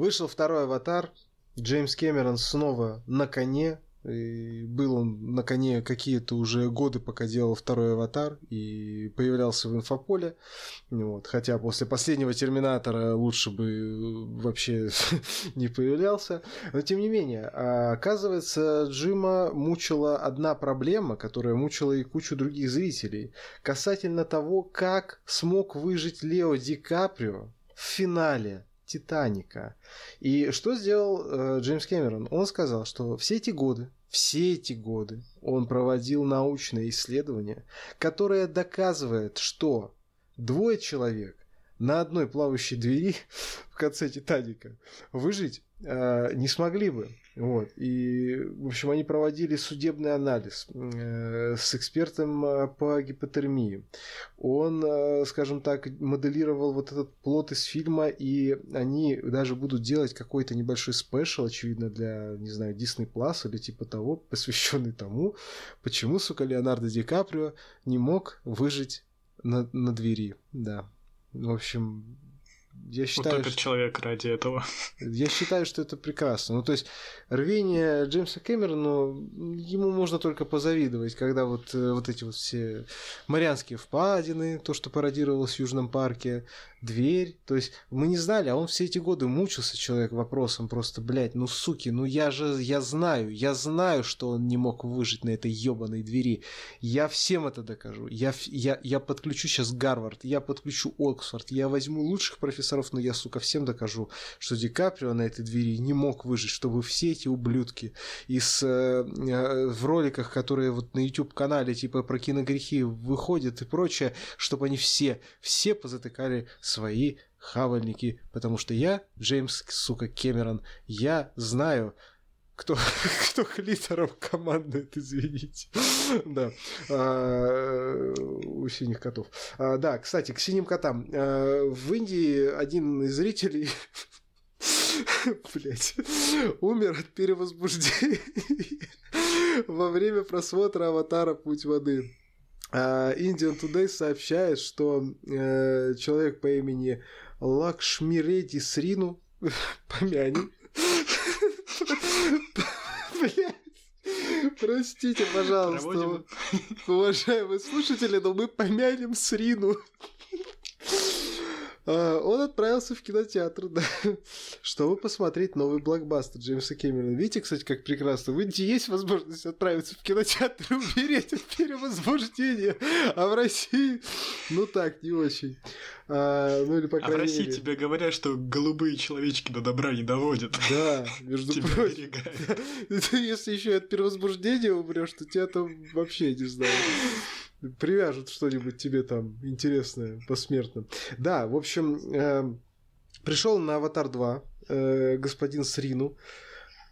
Вышел второй аватар. Джеймс Кэмерон снова на коне, и был он на коне какие-то уже годы, пока делал второй аватар и появлялся в инфополе. Вот. Хотя после последнего Терминатора лучше бы вообще не появлялся. Но тем не менее, оказывается, Джима мучила одна проблема, которая мучила и кучу других зрителей. Касательно того, как смог выжить Лео Ди Каприо в финале Титаника. И что сделал э, Джеймс Кэмерон? Он сказал, что все эти годы, все эти годы он проводил научные исследования, которые доказывают, что двое человек на одной плавающей двери в конце Титаника выжить э, не смогли бы. Вот. И, в общем, они проводили судебный анализ э, с экспертом э, по гипотермии. Он, э, скажем так, моделировал вот этот плод из фильма, и они даже будут делать какой-то небольшой спешл, очевидно, для, не знаю, Disney Plus или типа того, посвященный тому, почему, сука, Леонардо Ди Каприо не мог выжить на, на двери. Да. В общем, я считаю, Утопит что... человек ради этого. Я считаю, что это прекрасно. Ну, то есть, рвение Джеймса Кэмерона, ему можно только позавидовать, когда вот, э, вот эти вот все Марианские впадины, то, что пародировалось в Южном парке, дверь. То есть, мы не знали, а он все эти годы мучился человек вопросом просто, блядь, ну, суки, ну я же, я знаю, я знаю, что он не мог выжить на этой ебаной двери. Я всем это докажу. Я, я, я подключу сейчас Гарвард, я подключу Оксфорд, я возьму лучших профессоров но я, сука, всем докажу, что Ди Каприо на этой двери не мог выжить, чтобы все эти ублюдки из, э, э, в роликах, которые вот на YouTube-канале типа про киногрехи выходят и прочее, чтобы они все, все позатыкали свои хавальники, потому что я, Джеймс, сука, Кэмерон, я знаю, кто, кто клитором командует, извините. да. А, у синих котов. А, да, кстати, к синим котам. А, в Индии один из зрителей Блять, умер от перевозбуждения во время просмотра аватара Путь воды. Indian Today сообщает, что э, человек по имени Лакшмиреди Срину, помянем, Простите, пожалуйста, уважаемые слушатели, но мы помянем Срину. А, он отправился в кинотеатр, да, чтобы посмотреть новый блокбастер Джеймса Кэмерона. Видите, кстати, как прекрасно. В Индии есть возможность отправиться в кинотеатр и умереть от перевозбуждения, а в России, ну так, не очень. А, ну или по крайней а в России мере. тебе говорят, что голубые человечки до добра не доводят. Да, между прочим. Если еще от перевозбуждения умрешь, то тебя там вообще не знаю привяжут что-нибудь тебе там интересное посмертно. Да, в общем, э, пришел на Аватар 2 э, господин Срину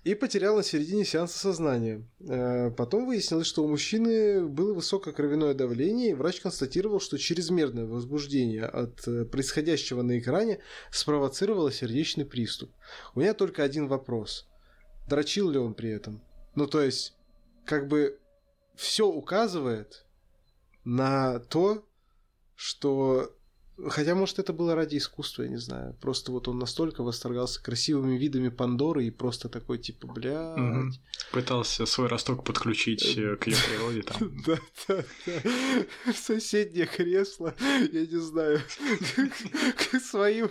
и потерял на середине сеанса сознание. Э, потом выяснилось, что у мужчины было высокое кровяное давление, и врач констатировал, что чрезмерное возбуждение от э, происходящего на экране спровоцировало сердечный приступ. У меня только один вопрос. Дрочил ли он при этом? Ну, то есть, как бы все указывает, на то, что Хотя, может, это было ради искусства, я не знаю. Просто вот он настолько восторгался красивыми видами Пандоры и просто такой, типа, бля. Угу. Пытался свой росток подключить э, к ее природе там. Да, да, да. Соседнее кресло, я не знаю, к своим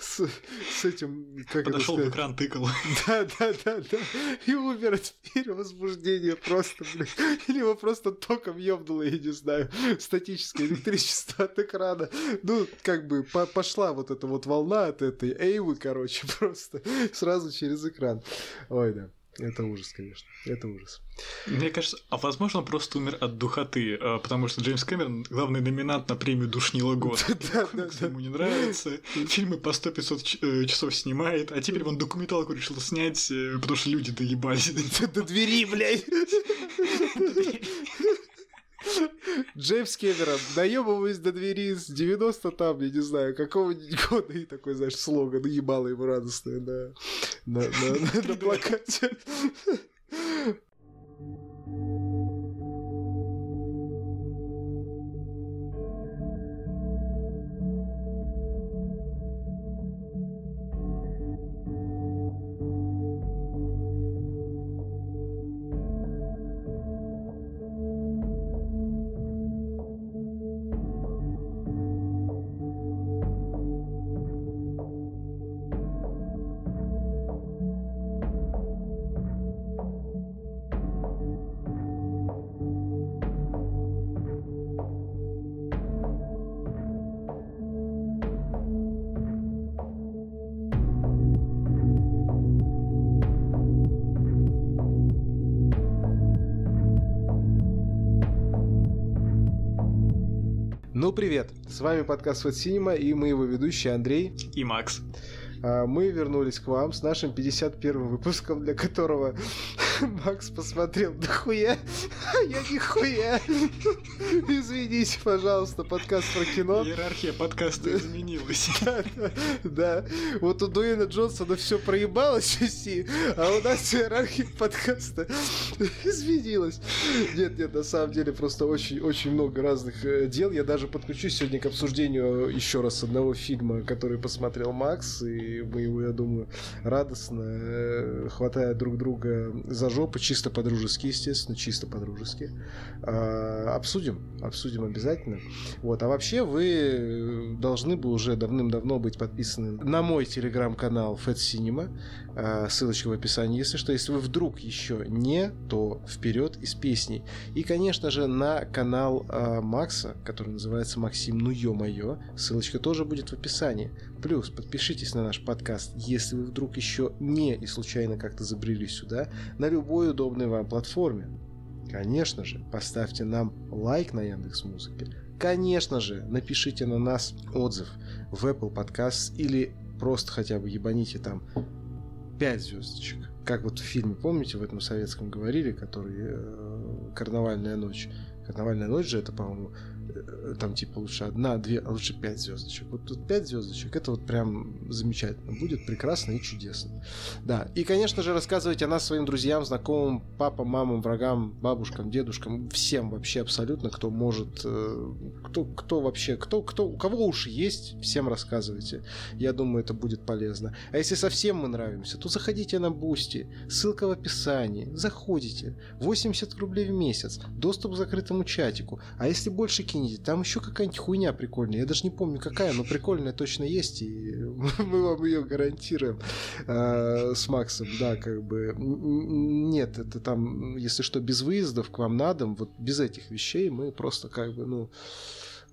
с этим, Подошел в экран, тыкал. Да, да, да, да. И умер от перевозбуждения просто, блин. Или его просто током ёбнуло, я не знаю, статическое электричество от экрана. Ну, как бы по пошла вот эта вот волна от этой Эйвы, короче, просто сразу через экран. Ой, да. Это ужас, конечно. Это ужас. Мне кажется, а возможно, он просто умер от духоты, а, потому что Джеймс Кэмерон главный номинант на премию Душнила года. Да, да, да. Ему не нравится, фильмы по 100-500 э, часов снимает, а теперь он документалку решил снять, э, потому что люди доебались. До двери, блядь. Джеймс Кэмерон, доебываюсь до двери с 90 там, я не знаю, какого-нибудь года, и такой, знаешь, слоган, ебало ему радостное на, на, на, на, на плакате. Ну, привет! С вами подкаст Фэт Синема и мы его ведущие Андрей и Макс. А, мы вернулись к вам с нашим 51 выпуском, для которого Макс посмотрел дохуя, а я нихуя. Извините, пожалуйста, подкаст про кино. Иерархия подкаста изменилась. Да, да. Вот у Дуэйна Джонсона все проебалось в а у нас иерархия подкаста изменилась. Нет, нет, на самом деле просто очень-очень много разных э, дел. Я даже подключусь сегодня к обсуждению еще раз одного фильма, который посмотрел Макс, и мы его, я думаю, радостно, э, хватая друг друга за жопу, чисто по-дружески, естественно, чисто по-дружески. А, обсудим, обсудим обязательно. Вот, а вообще вы должны бы уже давным-давно быть подписаны на мой телеграм-канал Fat Cinema, а, ссылочка в описании. Если что, если вы вдруг еще не, то вперед из песней. И, конечно же, на канал а, Макса, который называется Максим Ну Ё-Моё, ссылочка тоже будет в описании. Плюс подпишитесь на наш подкаст, если вы вдруг еще не и случайно как-то забрели сюда, на любой удобной вам платформе. Конечно же, поставьте нам лайк на Яндекс Музыке. Конечно же, напишите на нас отзыв в Apple Podcast или просто хотя бы ебаните там 5 звездочек. Как вот в фильме, помните, в этом советском говорили, который э, «Карнавальная ночь». «Карнавальная ночь» же это, по-моему, там типа лучше одна, две, а лучше пять звездочек. Вот тут пять звездочек, это вот прям замечательно будет, прекрасно и чудесно. Да, и, конечно же, рассказывайте о нас своим друзьям, знакомым, папам, мамам, врагам, бабушкам, дедушкам, всем вообще абсолютно, кто может, э, кто, кто вообще, кто, кто, у кого уши есть, всем рассказывайте. Я думаю, это будет полезно. А если совсем мы нравимся, то заходите на Бусти, ссылка в описании, заходите, 80 рублей в месяц, доступ к закрытому чатику, а если больше кинете кинете. Там еще какая-нибудь хуйня прикольная. Я даже не помню какая, но прикольная точно есть, и мы вам ее гарантируем э, с Максом. Да, как бы нет, это там, если что, без выездов к вам на дом, вот без этих вещей мы просто как бы, ну,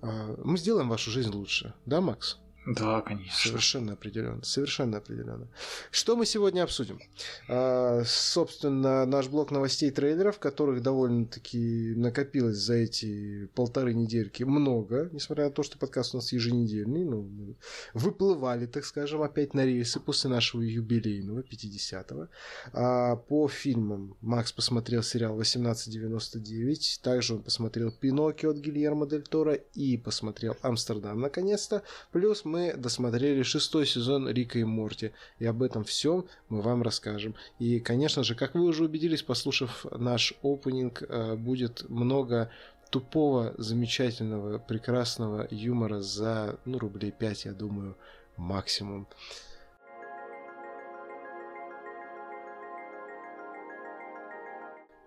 э, мы сделаем вашу жизнь лучше. Да, Макс? Да, конечно. Совершенно определенно. Совершенно определенно. Что мы сегодня обсудим? А, собственно, наш блок новостей трейлеров, которых довольно-таки накопилось за эти полторы недельки много, несмотря на то, что подкаст у нас еженедельный, ну, выплывали, так скажем, опять на рейсы после нашего юбилейного 50-го. А, по фильмам Макс посмотрел сериал 1899, также он посмотрел Пиноккио от Гильермо Дель Торо и посмотрел Амстердам наконец-то, плюс мы досмотрели шестой сезон Рика и Морти, и об этом всем мы вам расскажем. И, конечно же, как вы уже убедились, послушав наш опенинг, э, будет много тупого, замечательного, прекрасного юмора за, ну, рублей 5, я думаю, максимум.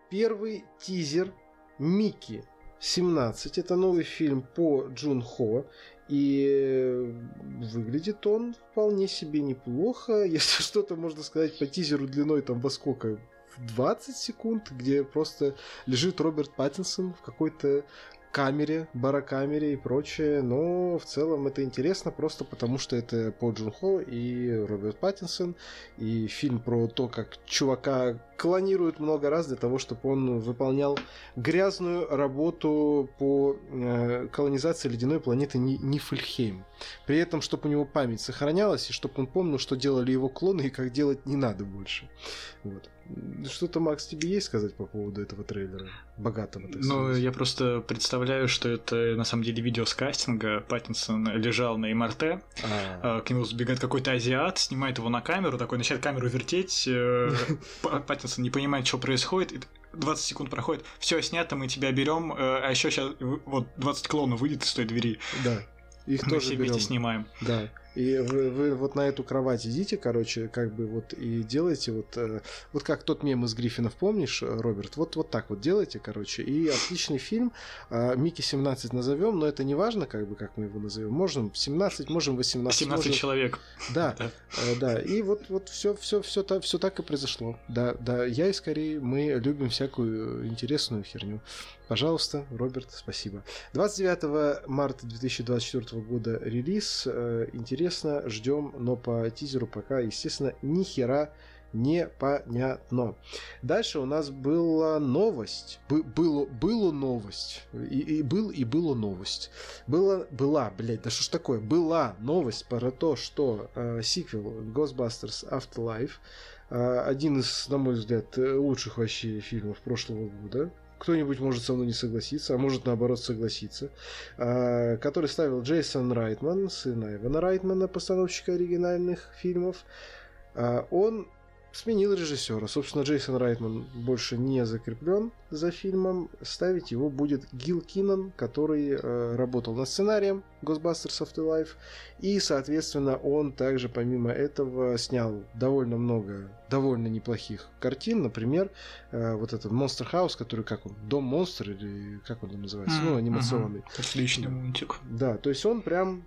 Первый тизер Микки 17. Это новый фильм по Джун Хо. И выглядит он вполне себе неплохо. Если что-то можно сказать по тизеру длиной там во сколько? В 20 секунд, где просто лежит Роберт Паттинсон в какой-то камере, барокамере и прочее, но в целом это интересно просто потому, что это По Джун Хо и Роберт Паттинсон, и фильм про то, как чувака клонируют много раз для того, чтобы он выполнял грязную работу по э, колонизации ледяной планеты Нифльхейм. При этом, чтобы у него память сохранялась, и чтобы он помнил, что делали его клоны и как делать не надо больше. Вот. Что-то, Макс, тебе есть сказать по поводу этого трейлера? Богатого, так Ну, я просто представляю, что это на самом деле видео с кастинга. Паттинсон лежал на МРТ, а. а. к нему сбегает какой-то азиат, снимает его на камеру, такой начинает камеру вертеть. Э, Паттинсон не понимает, что происходит. 20 секунд проходит, все снято, мы тебя берем, э, а еще сейчас вот 20 клонов выйдет из той двери. Да. Их мы тоже все вместе снимаем. Да. И вы, вы вот на эту кровать идите, короче, как бы вот и делаете вот, э, вот как тот мем из Гриффинов, помнишь, Роберт? Вот, вот так вот делайте, короче. И отличный фильм. Э, Микки 17 назовем, но это не важно, как бы, как мы его назовем. Можем 17, можем 18. 17 можем... человек. Да, да. Э. И вот, вот все, все, все, все так и произошло. Да, да. Я и скорее мы любим всякую интересную херню. Пожалуйста, Роберт, спасибо. 29 марта 2024 года релиз. Э, интересно, ждем, но по тизеру пока, естественно, ни хера непонятно. Дальше у нас была новость. Бы, было, было новость. И, и был, и было новость. Была, была, блядь, да что ж такое? Была новость про то, что э, сиквел Ghostbusters Afterlife э, один из, на мой взгляд, лучших вообще фильмов прошлого года кто-нибудь может со мной не согласиться, а может наоборот согласиться, э, который ставил Джейсон Райтман, сын Айвана Райтмана, постановщика оригинальных фильмов. Э, он сменил режиссера. Собственно, Джейсон Райтман больше не закреплен за фильмом. Ставить его будет Гил Киннон, который э, работал над сценарием Ghostbusters Afterlife. И, соответственно, он также, помимо этого, снял довольно много довольно неплохих картин. Например, э, вот этот Monster House, который как он, Дом монстр или как он там называется, mm-hmm. ну, анимационный. Отличный мультик. Да, то есть он прям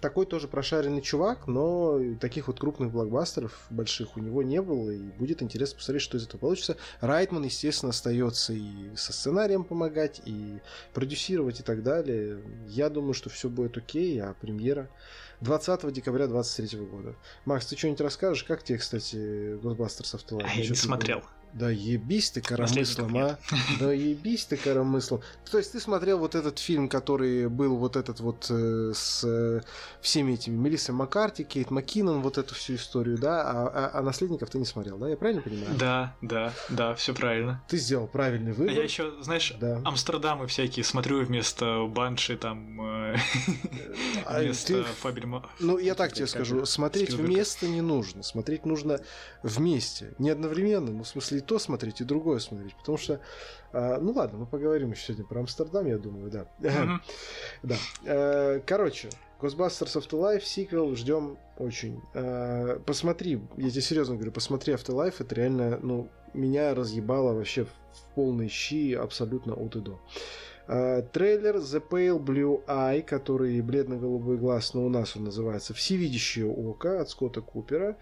такой тоже прошаренный чувак, но таких вот крупных блокбастеров больших у него не было, и будет интересно посмотреть, что из этого получится. Райтман, естественно, остается и со сценарием помогать, и продюсировать и так далее. Я думаю, что все будет окей, а премьера 20 декабря 2023 года. Макс, ты что-нибудь расскажешь? Как тебе, кстати, Ghostbusters Afterlife? Я не смотрел. Было? Да ебись ты коромыслом, а. Да ебись ты коромыслом. То есть ты смотрел вот этот фильм, который был вот этот вот э, с э, всеми этими Мелиссой Маккарти, Кейт Маккинон, вот эту всю историю, да? А, а, а наследников ты не смотрел, да? Я правильно понимаю? Да, да, да, все правильно. Ты сделал правильный выбор. А я еще, знаешь, да. Амстердамы всякие смотрю вместо Банши, там, э, а вместо Фабельма. Ну, я так тебе скажу, смотреть вместо не нужно. Смотреть нужно вместе. Не одновременно, ну, в смысле, то смотреть, и другое смотреть. Потому что, э, ну ладно, мы поговорим еще сегодня про Амстердам, я думаю, да. да. Э, короче, Ghostbusters Afterlife, сиквел, ждем очень. Э, посмотри, я тебе серьезно говорю, посмотри Afterlife, это реально, ну, меня разъебало вообще в полной щи абсолютно от и до. Uh, трейлер The Pale Blue Eye, который бледно-голубой глаз, но у нас он называется Всевидящее око от Скотта Купера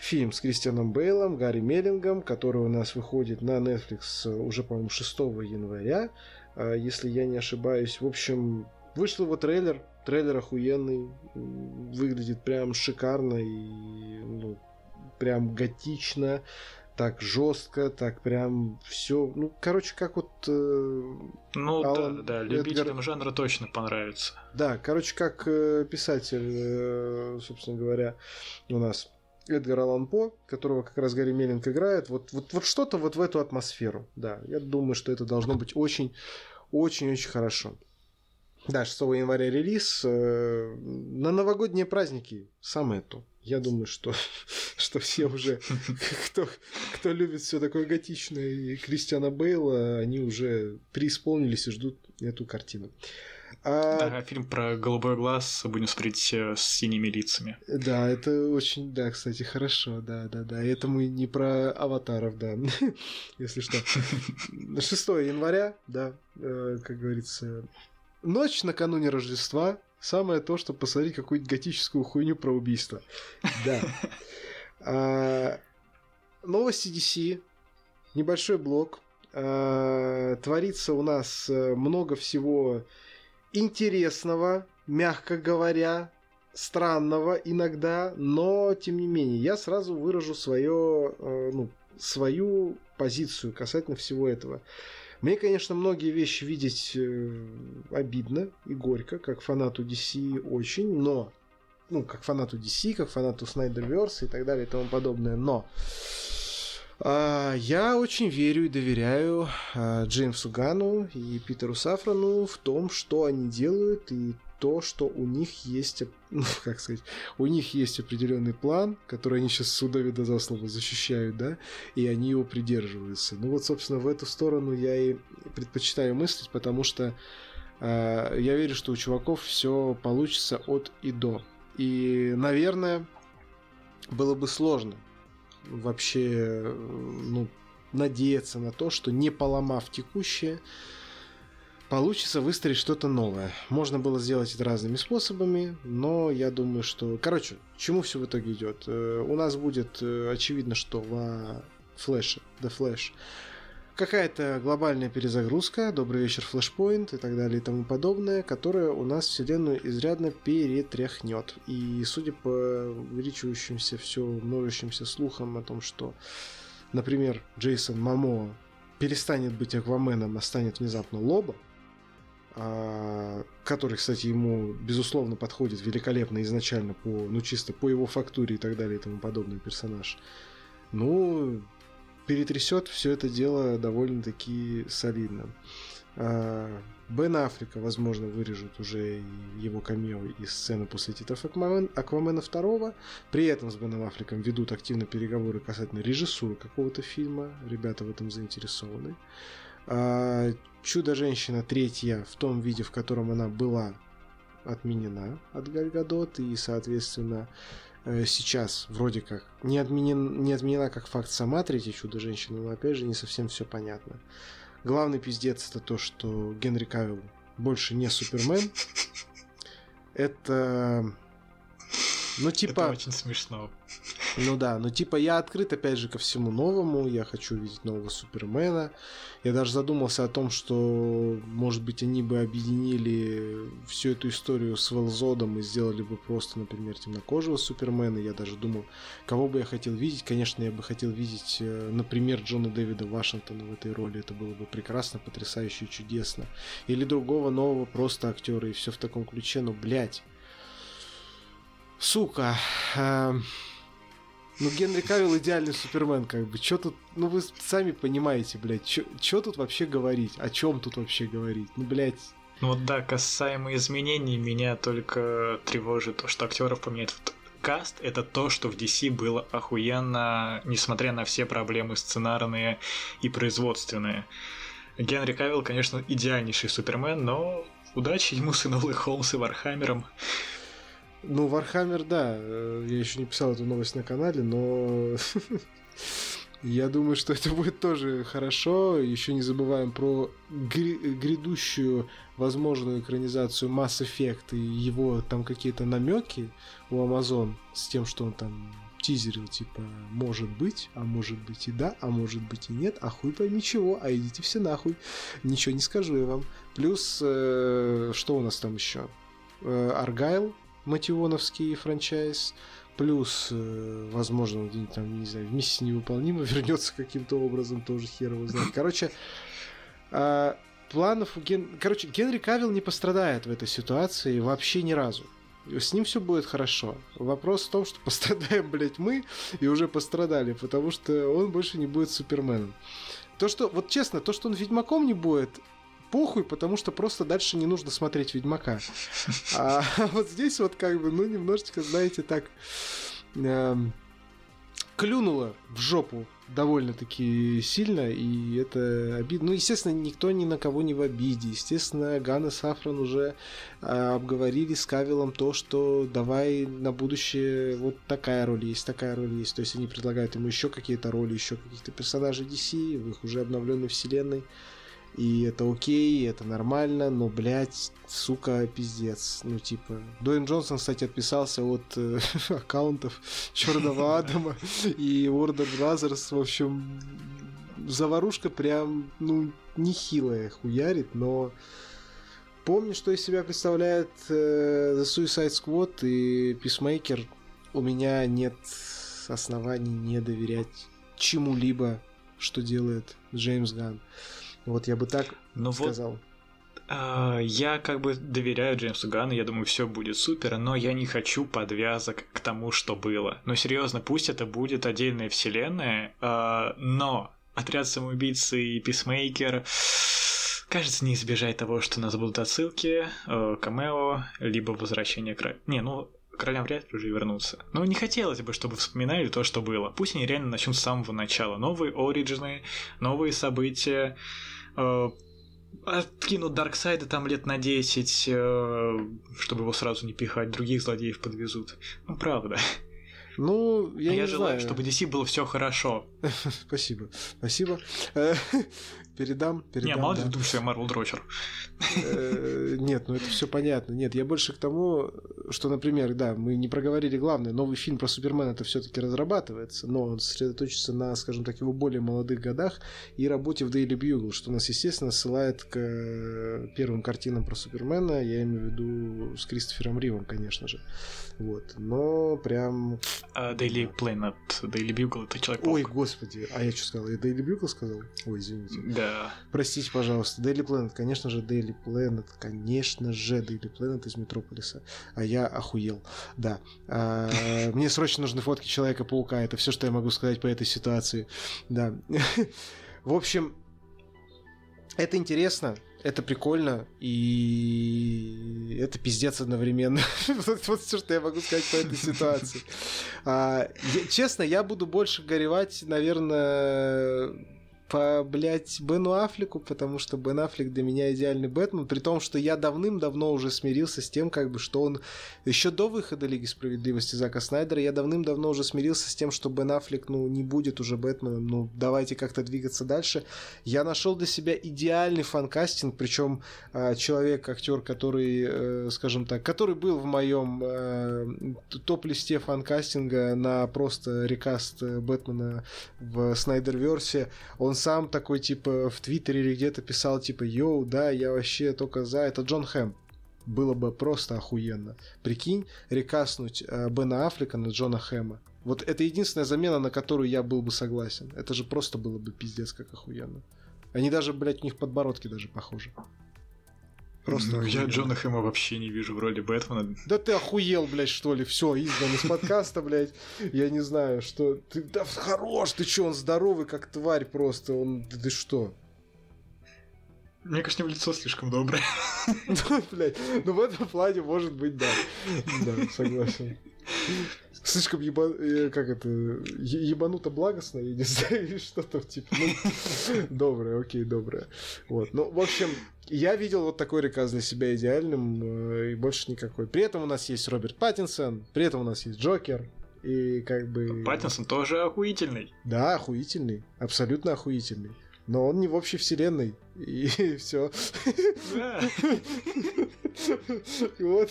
фильм с Кристианом Бейлом, Гарри Меллингом, который у нас выходит на Netflix уже, по-моему, 6 января, а, если я не ошибаюсь. В общем, вышел его трейлер, трейлер охуенный, выглядит прям шикарно и ну, прям готично, так жестко, так прям все, ну, короче, как вот... Э, ну, Алан да, да, любителям Эдгар... жанра точно понравится. Да, короче, как э, писатель, э, собственно говоря, у нас Эдгар Аллан которого как раз Гарри Меллинг играет. Вот, вот, вот что-то вот в эту атмосферу. Да, я думаю, что это должно быть очень, очень-очень хорошо. Да, 6 января релиз. Э, на новогодние праздники самое то. Я думаю, что, что все уже, кто, кто любит все такое готичное и Кристиана Бейла, они уже преисполнились и ждут эту картину. А... Да, фильм про голубой глаз будем смотреть э, с синими лицами. Да, это очень, да, кстати, хорошо, да, да, да. Это мы не про аватаров, да, если что. 6 января, да, э, как говорится, ночь накануне Рождества, самое то, чтобы посмотреть какую-нибудь готическую хуйню про убийство. Да. А, новости DC, небольшой блок. А, творится у нас э, много всего интересного, мягко говоря, странного иногда, но тем не менее я сразу выражу свое, э, ну, свою позицию касательно всего этого. Мне, конечно, многие вещи видеть э, обидно и горько, как фанату DC очень, но ну, как фанату DC, как фанату Снайдерверса и так далее и тому подобное, но я очень верю и доверяю а, Джеймсу Гану и Питеру Сафрану в том, что они делают и то, что у них есть, ну, как сказать, у них есть определенный план, который они сейчас судови до заслуга защищают, да, и они его придерживаются. Ну вот, собственно, в эту сторону я и предпочитаю мыслить, потому что э, я верю, что у чуваков все получится от и до. И, наверное, было бы сложно вообще ну, надеяться на то, что не поломав текущее, получится выстроить что-то новое. Можно было сделать это разными способами, но я думаю, что... Короче, чему все в итоге идет? Э, у нас будет, э, очевидно, что во Флэше, The Flash, какая-то глобальная перезагрузка, добрый вечер, флешпоинт и так далее и тому подобное, которая у нас вселенную изрядно перетряхнет. И судя по увеличивающимся все множащимся слухам о том, что, например, Джейсон Мамо перестанет быть Акваменом, а станет внезапно Лоба, а, который, кстати, ему, безусловно, подходит великолепно изначально по, ну, чисто по его фактуре и так далее и тому подобный персонаж. Ну, перетрясет все это дело довольно-таки солидно. А, Бен Африка, возможно, вырежут уже его камео из сцены после титров Аквамен, Аквамена 2. При этом с Беном Африком ведут активно переговоры касательно режиссуры какого-то фильма. Ребята в этом заинтересованы. А, Чудо-женщина третья в том виде, в котором она была отменена от Гальгадот, и, соответственно, сейчас вроде как не, отменен, не отменена как факт сама третья Чудо-женщина, но опять же не совсем все понятно. Главный пиздец это то, что Генри Кавилл больше не Супермен. Это... Ну, типа... Это очень смешно. Ну да, ну типа я открыт опять же ко всему новому, я хочу увидеть нового Супермена. Я даже задумался о том, что, может быть, они бы объединили всю эту историю с Велзодом и сделали бы просто, например, темнокожего Супермена. Я даже думал, кого бы я хотел видеть. Конечно, я бы хотел видеть, э, например, Джона Дэвида Вашингтона в этой роли. Это было бы прекрасно, потрясающе чудесно. Или другого нового просто актера и все в таком ключе. Но, блядь, сука, э, ну, Генри Кавилл идеальный Супермен, как бы. Чё тут... Ну, вы сами понимаете, блядь. Чё, чё тут вообще говорить? О чем тут вообще говорить? Ну, блядь... Ну вот да, касаемо изменений, меня только тревожит то, что актеров поменяют в каст это то, что в DC было охуенно, несмотря на все проблемы сценарные и производственные. Генри Кавилл, конечно, идеальнейший Супермен, но удачи ему с Энолой Холмс и Вархаммером. Ну, Вархаммер, да. Э, я еще не писал эту новость на канале, но я думаю, что это будет тоже хорошо. Еще не забываем про грядущую возможную экранизацию Mass Effect и его там какие-то намеки у Amazon с тем, что он там тизерил, типа, может быть, а может быть и да, а может быть и нет, а хуй пойми чего, а идите все нахуй. Ничего не скажу я вам. Плюс, э, что у нас там еще? Э, Аргайл мотивоновский франчайз, плюс, э, возможно, где-нибудь там, не знаю, в миссии невыполнимо вернется каким-то образом, тоже хер его знает. Короче, э, планов у Ген... Короче, Генри Кавилл не пострадает в этой ситуации вообще ни разу. С ним все будет хорошо. Вопрос в том, что пострадаем, блядь, мы, и уже пострадали, потому что он больше не будет Суперменом. То, что, вот честно, то, что он Ведьмаком не будет, похуй, потому что просто дальше не нужно смотреть Ведьмака. А вот здесь вот как бы, ну, немножечко, знаете, так э, клюнуло в жопу довольно-таки сильно, и это обидно. Ну, естественно, никто ни на кого не в обиде. Естественно, Ган Сафран уже э, обговорили с Кавилом то, что давай на будущее вот такая роль есть, такая роль есть. То есть они предлагают ему еще какие-то роли, еще каких-то персонажей DC в их уже обновленной вселенной. И это окей, это нормально, но, блядь, сука, пиздец. Ну, типа... Дуэйн Джонсон, кстати, отписался от э, аккаунтов Черного Адама и Warner Brothers. В общем, заварушка прям, ну, нехилая хуярит, но... Помню, что из себя представляет э, The Suicide Squad и Peacemaker. У меня нет оснований не доверять чему-либо, что делает Джеймс Ганн. Вот я бы так ну сказал. Вот... Я как бы доверяю Джеймсу Ганну, я думаю, все будет супер, но я не хочу подвязок к тому, что было. Но серьезно, пусть это будет отдельная вселенная, а, но отряд самоубийцы и писмейкер кажется, не избежать того, что у нас будут отсылки, э, камео, либо возвращение к... Не, ну, королям вряд ли уже вернутся. Но не хотелось бы, чтобы вспоминали то, что было. Пусть они реально начнут с самого начала. Новые оригины, новые события, откинут Дарксайда там лет на 10, э, чтобы его сразу не пихать, других злодеев подвезут. Ну, правда. Ну, я, я не желаю, знаю. чтобы DC было все хорошо. Спасибо. Спасибо. Э, передам, передам. Не, мало ли да. думаешь, я Марвел Дрочер. Э, нет, ну это все понятно. Нет, я больше к тому, что, например, да, мы не проговорили главное, новый фильм про Супермена это все-таки разрабатывается, но он сосредоточится на, скажем так, его более молодых годах и работе в Daily Bugle, что нас, естественно, ссылает к первым картинам про Супермена, я имею в виду с Кристофером Ривом, конечно же. Вот. Но прям... Uh, Daily Planet, Daily Bugle это человек Ой, господи, а я что сказал? Я Daily Bugle сказал? Ой, извините. Да. Простите, пожалуйста. Daily Planet, конечно же, Daily Planet, конечно же, Daily Planet из Метрополиса. А я охуел. Да. А, мне срочно нужны фотки Человека-паука. Это все, что я могу сказать по этой ситуации. Да. В общем, это интересно это прикольно, и это пиздец одновременно. вот, вот все, что я могу сказать по этой ситуации. А, я, честно, я буду больше горевать, наверное, по, блядь, Бену Аффлеку, потому что Бен Аффлек для меня идеальный Бэтмен, при том, что я давным-давно уже смирился с тем, как бы, что он еще до выхода Лиги Справедливости Зака Снайдера, я давным-давно уже смирился с тем, что Бен Аффлек, ну, не будет уже Бэтменом, ну, давайте как-то двигаться дальше. Я нашел для себя идеальный фан-кастинг, причем э, человек, актер, который, э, скажем так, который был в моем э, топ-листе фан-кастинга на просто рекаст Бэтмена в Снайдер-версе, он сам такой, типа, в Твиттере или где-то писал, типа, йоу, да, я вообще только за. Это Джон Хэм. Было бы просто охуенно. Прикинь, рекаснуть э, Бена Аффлека на Джона Хэма. Вот это единственная замена, на которую я был бы согласен. Это же просто было бы пиздец как охуенно. Они даже, блядь, у них подбородки даже похожи. Просто ну, я Джона Хэма вообще не вижу в роли Бэтмена. Да ты охуел, блядь, что ли? Все, изгнан из подкаста, блядь. Я не знаю, что... Ты да, хорош, ты что, он здоровый, как тварь просто. Он... Ты, ты что? Мне кажется, у него лицо слишком доброе. Ну, блядь, ну в этом плане, может быть, да. Да, согласен. Слишком еба... Э, как это... Ебануто благостно, я не знаю, что-то типа... Ну, доброе, окей, доброе. Вот, ну, в общем, я видел вот такой реказ для себя идеальным, э, и больше никакой. При этом у нас есть Роберт Паттинсон, при этом у нас есть Джокер, и как бы... Паттинсон тоже охуительный. Да, охуительный, абсолютно охуительный. Но он не в общей вселенной. И все. Вот.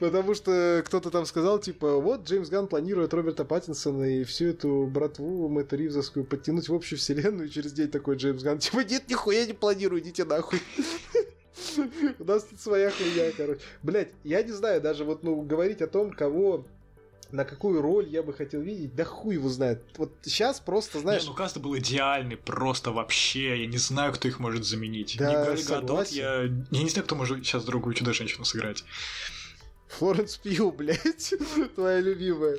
Потому что кто-то там сказал, типа, вот Джеймс Ган планирует Роберта Паттинсона и всю эту братву Мэтта Ривзовскую подтянуть в общую вселенную, и через день такой Джеймс Ган, типа, нет, нихуя не планирую, идите нахуй. У нас тут своя хуйня, короче. Блять, я не знаю, даже вот, ну, говорить о том, кого на какую роль я бы хотел видеть, да хуй его знает. Вот сейчас просто, знаешь... Не, ну каст был идеальный, просто вообще. Я не знаю, кто их может заменить. Да, не Гадот, я... я не знаю, кто может сейчас другую чудо-женщину сыграть. Флоренс Пью, блядь, твоя любимая.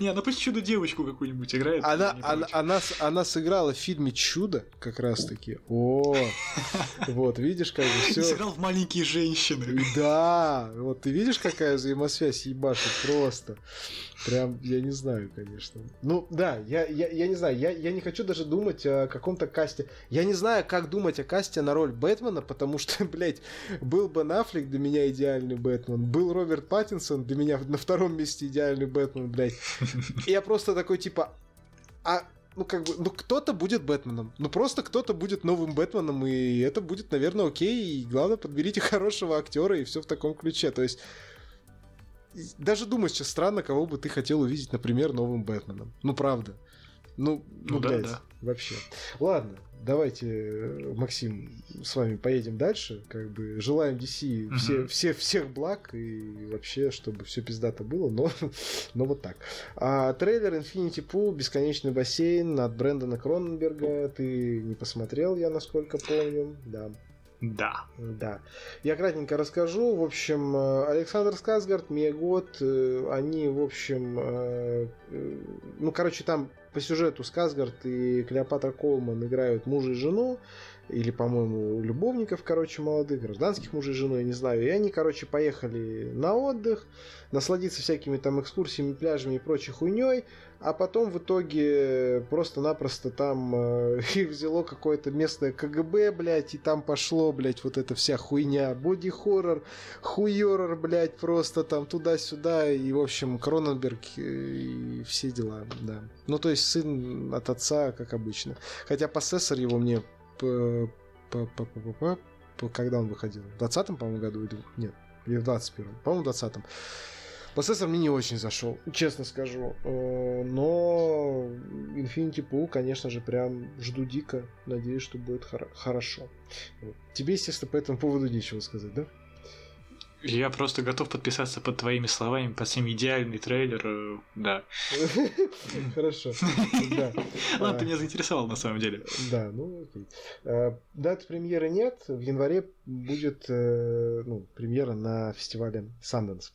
Не, она пусть чудо-девочку какую-нибудь играет. Она, она, она, она сыграла в фильме Чудо, как раз-таки. О, вот, видишь, как бы все. Сыграл в маленькие женщины. Да, вот ты видишь, какая взаимосвязь ебашит просто. Прям, я не знаю, конечно. Ну, да, я, я, я не знаю, я, я не хочу даже думать о каком-то касте. Я не знаю, как думать о касте на роль Бэтмена, потому что, блядь, был Бен Аффлек для меня идеальный Бэтмен, был Роберт Паттинсон для меня на втором месте идеальный Бэтмен, блядь. И я просто такой, типа, а ну, как бы, ну, кто-то будет Бэтменом. Ну, просто кто-то будет новым Бэтменом, и это будет, наверное, окей. И главное, подберите хорошего актера, и все в таком ключе. То есть, даже думать сейчас странно, кого бы ты хотел увидеть, например, новым Бэтменом. Ну, правда. Ну, ну, ну блядь, да, да. вообще. Ладно, давайте, Максим, с вами поедем дальше. Как бы желаем DC угу. все, все, всех благ и вообще, чтобы все пиздато было, но, но вот так. А, трейлер Infinity Pool, Бесконечный бассейн от Брэндона Кроненберга. Ты не посмотрел, я насколько помню. Да. Да. Да. Я кратенько расскажу. В общем, э, Александр Сказгард, Мегот, э, они, в общем, э, ну, короче, там по сюжету Сказгард и Клеопатра Колман играют мужа и жену, или, по-моему, любовников, короче, молодых, гражданских мужей жену, я не знаю. И они, короче, поехали на отдых, насладиться всякими там экскурсиями, пляжами и прочей хуйней а потом в итоге просто-напросто там э, их взяло какое-то местное КГБ, блядь, и там пошло, блядь, вот эта вся хуйня, боди-хоррор, хуйоррор, блядь, просто там туда-сюда, и, в общем, Кроненберг э, и все дела, да. Ну, то есть сын от отца, как обычно. Хотя процессор его мне когда он выходил? В 20 по-моему, году нет? Или в 21-м? По-моему, в 20-м. Процессор мне не очень зашел, честно скажу. Э, но Infinity Pool, конечно же, прям жду дико. Надеюсь, что будет хор- хорошо. Тебе, естественно, по этому поводу нечего сказать, да? Я просто готов подписаться под твоими словами, под всем идеальный трейлер, э, да. Хорошо. Ладно, ты меня заинтересовал на самом деле. Да, ну окей. Э, даты премьеры нет. В январе будет ну, премьера на фестивале Sundance.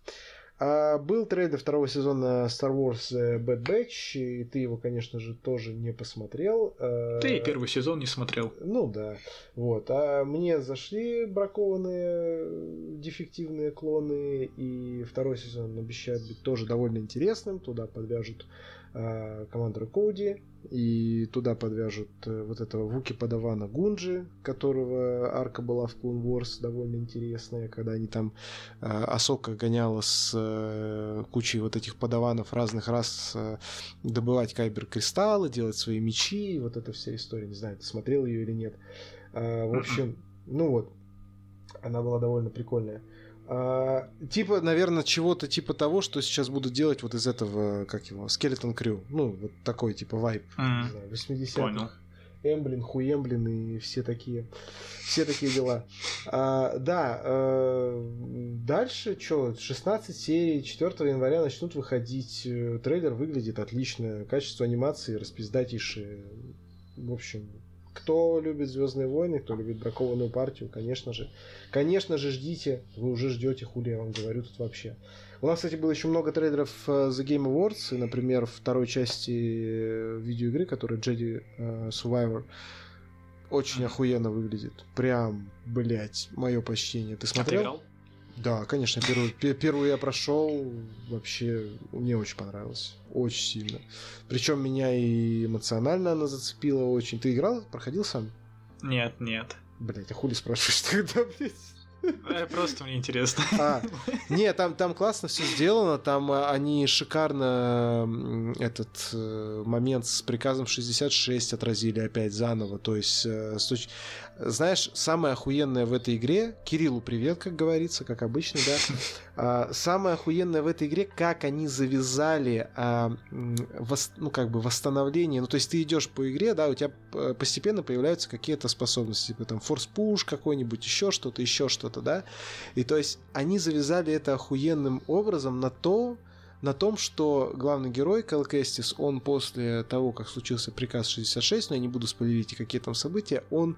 А был трейлер второго сезона Star Wars э, Bad Batch, и ты его, конечно же, тоже не посмотрел. Э, ты и первый сезон не смотрел. Ну да. Вот. А мне зашли бракованные дефективные клоны, и второй сезон обещает быть тоже довольно интересным. Туда подвяжут э, командора Коуди, и туда подвяжут э, вот этого Вуки Подавана Гунджи, которого арка была в Clone Wars довольно интересная, когда они там э, Асока гоняла с э, кучей вот этих подаванов разных рас э, добывать кайбер-кристаллы, делать свои мечи, вот эта вся история, не знаю, ты смотрел ее или нет. Э, в общем, ну вот, она была довольно прикольная. А, типа, наверное, чего-то типа того, что сейчас будут делать вот из этого, как его, Skeleton Crew. Ну, вот такой типа вайп. Mm. 80-х. Эмблин, Хуемблин и все такие, все такие дела. А, да, а, дальше что, 16 серий 4 января начнут выходить. Э, трейлер выглядит отлично, качество анимации распиздатейшее. В общем, кто любит Звездные войны, кто любит бракованную партию, конечно же. Конечно же, ждите. Вы уже ждете, хули я вам говорю тут вообще. У нас, кстати, было еще много трейлеров э, The Game Awards, и, например, второй части э, видеоигры, которая Jedi uh, Survivor, очень охуенно выглядит. Прям, блять, мое почтение. Ты смотрел? Да, конечно, первую, первую я прошел, вообще мне очень понравилось, очень сильно. Причем меня и эмоционально она зацепила очень. Ты играл, проходил сам? Нет, нет. Блять, а хули спрашиваешь тогда, блядь? Э, просто мне интересно. А, не, там, там классно все сделано, там а, они шикарно этот э, момент с приказом 66 отразили опять заново, то есть э, с точ... знаешь, самое охуенное в этой игре, Кириллу привет, как говорится, как обычно, да, а, самое охуенное в этой игре, как они завязали, а, ну, как бы восстановление, ну, то есть ты идешь по игре, да, у тебя постепенно появляются какие-то способности, типа там форс-пуш какой-нибудь, еще что-то, еще что-то, да, и то есть они завязали это охуенным образом на то, на том, что главный герой Кэл Кэстис, он после того, как случился приказ 66, но я не буду спойлерить, какие там события, он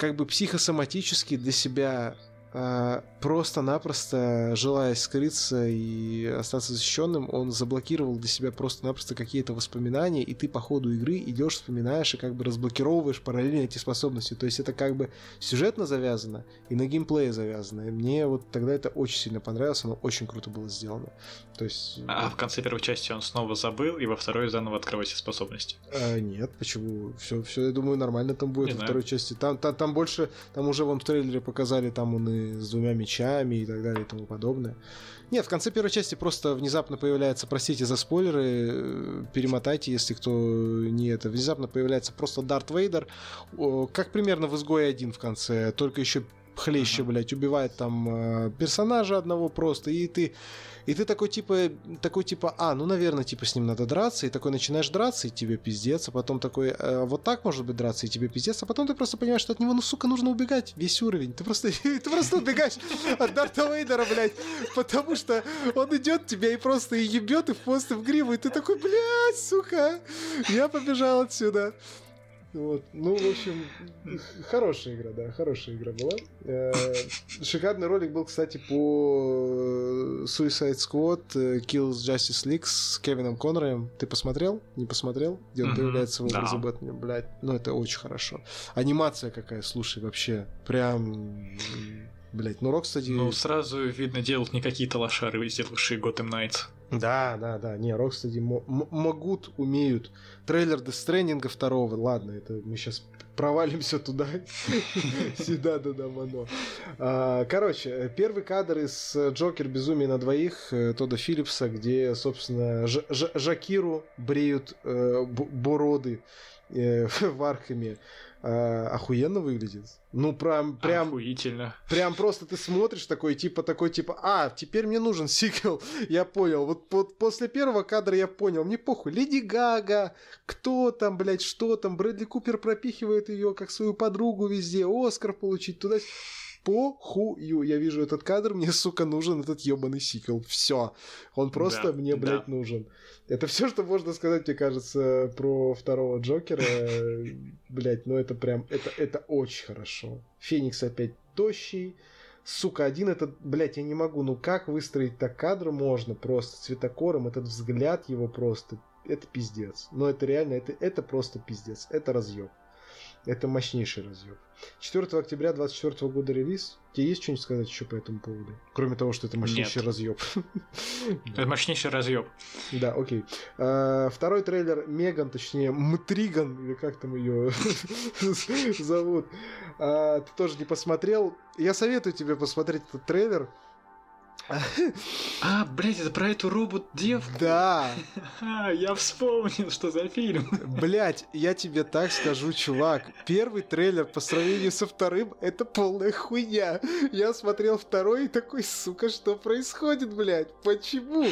как бы психосоматически для себя просто-напросто, желая скрыться и остаться защищенным, он заблокировал для себя просто-напросто какие-то воспоминания, и ты по ходу игры идешь, вспоминаешь и как бы разблокировываешь параллельно эти способности. То есть это как бы сюжетно завязано и на геймплее завязано. И мне вот тогда это очень сильно понравилось, оно очень круто было сделано. То есть... А в конце первой части он снова забыл, и во второй заново открывать все способности? А, нет, почему? Все, все, я думаю, нормально там будет не во знаю. второй части. Там, там, там больше, там уже вам в трейлере показали, там он и с двумя мечами и так далее и тому подобное. Нет, в конце первой части просто внезапно появляется, простите за спойлеры, э, перемотайте, если кто не это, внезапно появляется просто Дарт Вейдер, как примерно в «Изгое один в конце, только еще хлеще, uh-huh. блядь, убивает там э, персонажа одного просто, и ты и ты такой типа, такой типа, а, ну, наверное, типа с ним надо драться, и такой начинаешь драться, и тебе пиздец, а потом такой, э, вот так может быть драться, и тебе пиздец, а потом ты просто понимаешь, что от него, ну, сука, нужно убегать весь уровень. Ты просто, ты просто убегаешь от Дарта Вейдера, блядь, потому что он идет тебя и просто ебет, и в хвост, и в гриву, и ты такой, блядь, сука, я побежал отсюда. Вот. Ну, в общем, хорошая игра, да, хорошая игра была. Э, шикарный ролик был, кстати, по Suicide Squad э, Kills Justice League с Кевином Коннором. Ты посмотрел? Не посмотрел? Где он появляется в образе да. Бэтмена? Блядь, ну это очень хорошо. Анимация какая, слушай, вообще, прям Блять, ну Рокстеди... Ну, сразу видно, делают не какие-то лошары, сделавшие Gotham Knights. Да, да, да. Не, Рокстеди могут, умеют. Трейлер Death Stranding второго, ладно, это мы сейчас провалимся туда. Сюда додам оно. А, короче, первый кадр из Джокер Безумие на двоих э, Тодда Филлипса, где, собственно, Джокеру бреют э, бороды э, в Архаме э, охуенно выглядит. Ну, прям, прям... Охуительно. Прям просто ты смотришь такой, типа, такой, типа, а, теперь мне нужен сиквел. Я понял. Вот, вот после первого кадра я понял. Мне похуй. Леди Гага, кто там, блядь, что там. Брэдли Купер пропихивает ее как свою подругу везде. Оскар получить туда похую. Я вижу этот кадр, мне, сука, нужен этот ебаный сиквел. Все. Он просто да, мне, блядь, да. нужен. Это все, что можно сказать, мне кажется, про второго Джокера. Блядь, ну это прям, это, это очень хорошо. Феникс опять тощий. Сука, один этот, блядь, я не могу. Ну как выстроить так кадр можно просто цветокором? Этот взгляд его просто, это пиздец. Но это реально, это, это просто пиздец. Это разъеб. Это мощнейший разъеб. 4 октября 24 года релиз. Тебе есть что-нибудь сказать еще по этому поводу? Кроме того, что это мощнейший разъеб. Это мощнейший разъеб. Да, окей. А, второй трейлер Меган, точнее, Мтриган, или как там ее зовут. А, ты тоже не посмотрел. Я советую тебе посмотреть этот трейлер. А, блядь, это про эту робот-девку? Да. Я вспомнил, что за фильм. Блядь, я тебе так скажу, чувак. Первый трейлер по сравнению со вторым — это полная хуйня. Я смотрел второй и такой, сука, что происходит, блядь? Почему?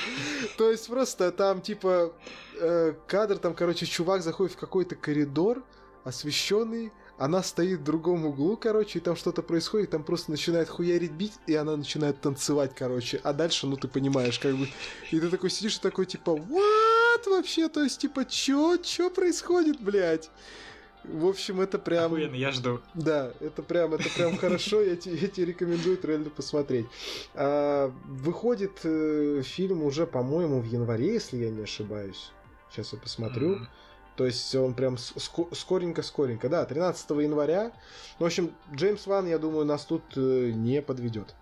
То есть просто там, типа, э, кадр, там, короче, чувак заходит в какой-то коридор, освещенный, она стоит в другом углу, короче, и там что-то происходит, там просто начинает хуярить бить, и она начинает танцевать, короче. А дальше, ну, ты понимаешь, как бы... И ты такой сидишь и такой, типа, what вообще? То есть, типа, чё? Чё происходит, блядь? В общем, это прям... Охуенно, я жду. Да, это прям, это прям хорошо, я тебе, я тебе рекомендую трейлер посмотреть. А, выходит э, фильм уже, по-моему, в январе, если я не ошибаюсь. Сейчас я посмотрю. Mm-hmm. То есть он прям скоренько-скоренько. Да, 13 января. В общем, Джеймс Ван, я думаю, нас тут э, не подведет.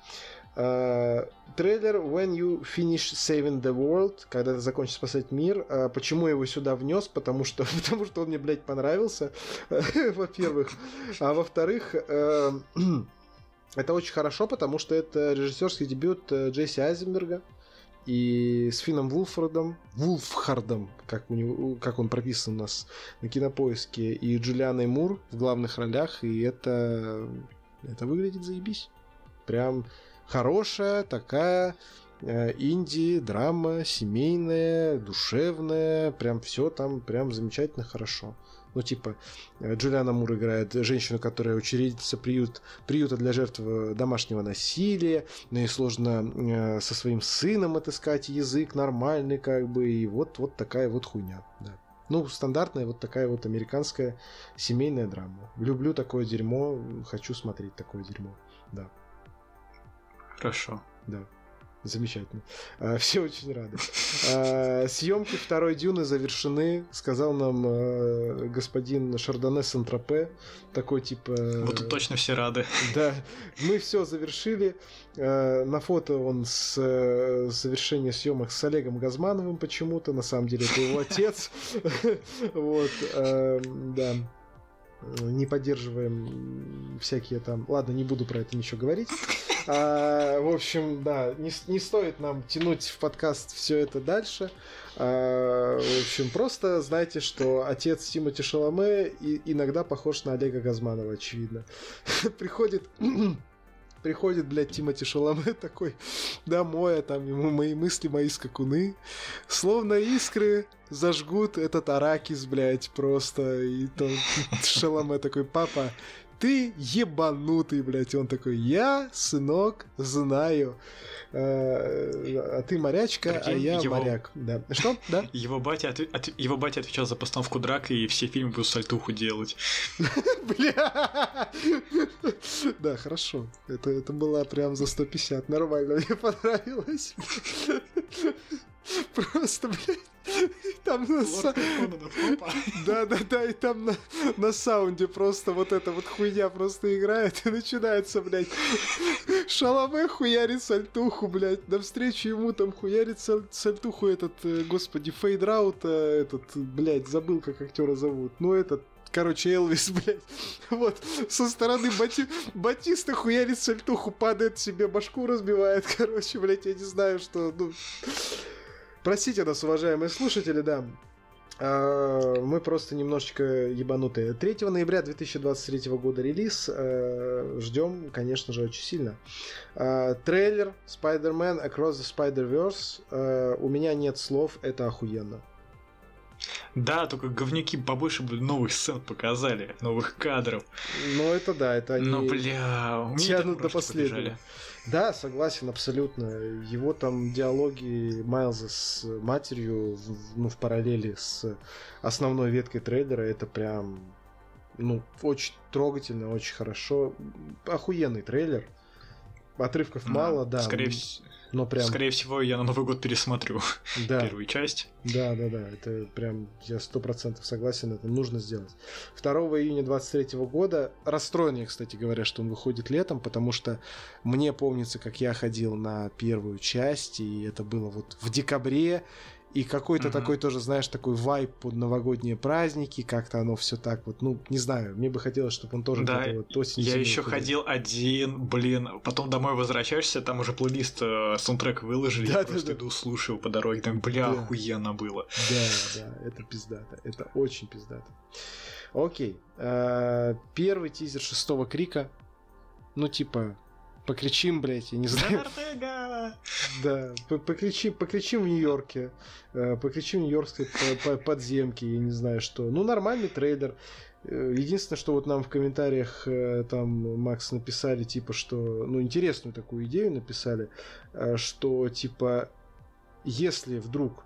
Uh, трейлер When You Finish Saving the World, когда ты закончишь спасать мир. Uh, почему я его сюда внес? Потому что, потому что он мне, блядь, понравился, во-первых. А во-вторых, это очень хорошо, потому что это режиссерский дебют Джесси Айзенберга и с Финном Вулфордом, Вулфхардом, как, у него, как он прописан у нас на кинопоиске, и Джулианой Мур в главных ролях, и это, это выглядит заебись. Прям хорошая такая э, инди, драма, семейная, душевная, прям все там прям замечательно хорошо. Ну, типа, э, Джулиана Мур играет женщину, которая учредительница приют, приюта для жертв э, домашнего насилия, но ей сложно э, со своим сыном отыскать язык нормальный, как бы, и вот, вот такая вот хуйня, да. Ну, стандартная вот такая вот американская семейная драма. Люблю такое дерьмо, хочу смотреть такое дерьмо, да. Хорошо. Да. Замечательно. А, все очень рады. А, съемки второй Дюны завершены, сказал нам а, господин Шардоне Сантропе. Такой типа... Вот тут точно все рады. Да. Мы все завершили. На фото он с завершения съемок с Олегом Газмановым почему-то. На самом деле это его отец. Вот. Да не поддерживаем всякие там... Ладно, не буду про это ничего говорить. А, в общем, да, не, не стоит нам тянуть в подкаст все это дальше. А, в общем, просто знайте, что отец Тимати Шаломе иногда похож на Олега Газманова, очевидно. Приходит приходит, блядь, Тимати Шаломе такой домой, а там ему мои мысли, мои скакуны. Словно искры зажгут этот Аракис, блядь, просто. И то Шаломе такой, папа, ты ебанутый, блядь. Он такой, я, сынок, знаю. А, а ты морячка, а Прикинь, а я его... моряк. Да. Что? Да? Его батя, от... От... его батя отвечал за постановку драка, и все фильмы будут сальтуху делать. Бля! Да, хорошо. Это, это было прям за 150. Нормально, мне понравилось. Просто, блядь. Там на са... Да, да, да, и там на, на саунде просто вот эта вот хуйня просто играет и начинается, блядь, Шаломе хуярит сальтуху, блядь. Навстречу ему там хуярит сальтуху этот, э, господи, Фейдраута, этот, блядь, забыл, как актера зовут. Ну, этот, короче, Элвис, блядь. Вот, со стороны Бати... Батиста хуярит сальтуху, падает себе, башку разбивает, короче, блядь, я не знаю, что, ну... Простите нас, уважаемые слушатели, да. А, мы просто немножечко ебанутые. 3 ноября 2023 года релиз. А, Ждем, конечно же, очень сильно. А, трейлер Spider-Man Across the Spider-Verse. У меня нет слов, это охуенно. Да, только говнюки побольше бы новых сцен показали, новых кадров. Ну, это да, это они ну, бля, тянут до последнего. Да, согласен, абсолютно. Его там диалоги Майлза с матерью, ну, в параллели с основной веткой трейлера, это прям, ну, очень трогательно, очень хорошо. Охуенный трейлер. Отрывков да, мало, да. Скорее, но прям... Скорее всего, я на Новый год пересмотрю да. первую часть. Да, да, да. Это прям, я сто процентов согласен, это нужно сделать. 2 июня 23 года, расстроен я, кстати говоря, что он выходит летом, потому что мне помнится, как я ходил на первую часть, и это было вот в декабре, и какой-то mm-hmm. такой тоже, знаешь, такой вайп под новогодние праздники, как-то оно все так вот, ну, не знаю, мне бы хотелось, чтобы он тоже да, вот осень. Я еще ходил. ходил один, блин, потом домой возвращаешься, там уже плейлист, э, саундтрек выложили, да, я да, просто да. иду слушаю по дороге, там, бля, да. охуенно было. Да, да, это пиздато, это очень пиздато. Окей, э, первый тизер шестого крика, ну, типа, покричим, блядь, я не знаю. Да, покричим, покричим в Нью-Йорке, э, покричим в Нью-Йоркской подземке, я не знаю что. Ну, нормальный трейдер. Э, единственное, что вот нам в комментариях э, там Макс написали, типа, что, ну, интересную такую идею написали, что, типа, если вдруг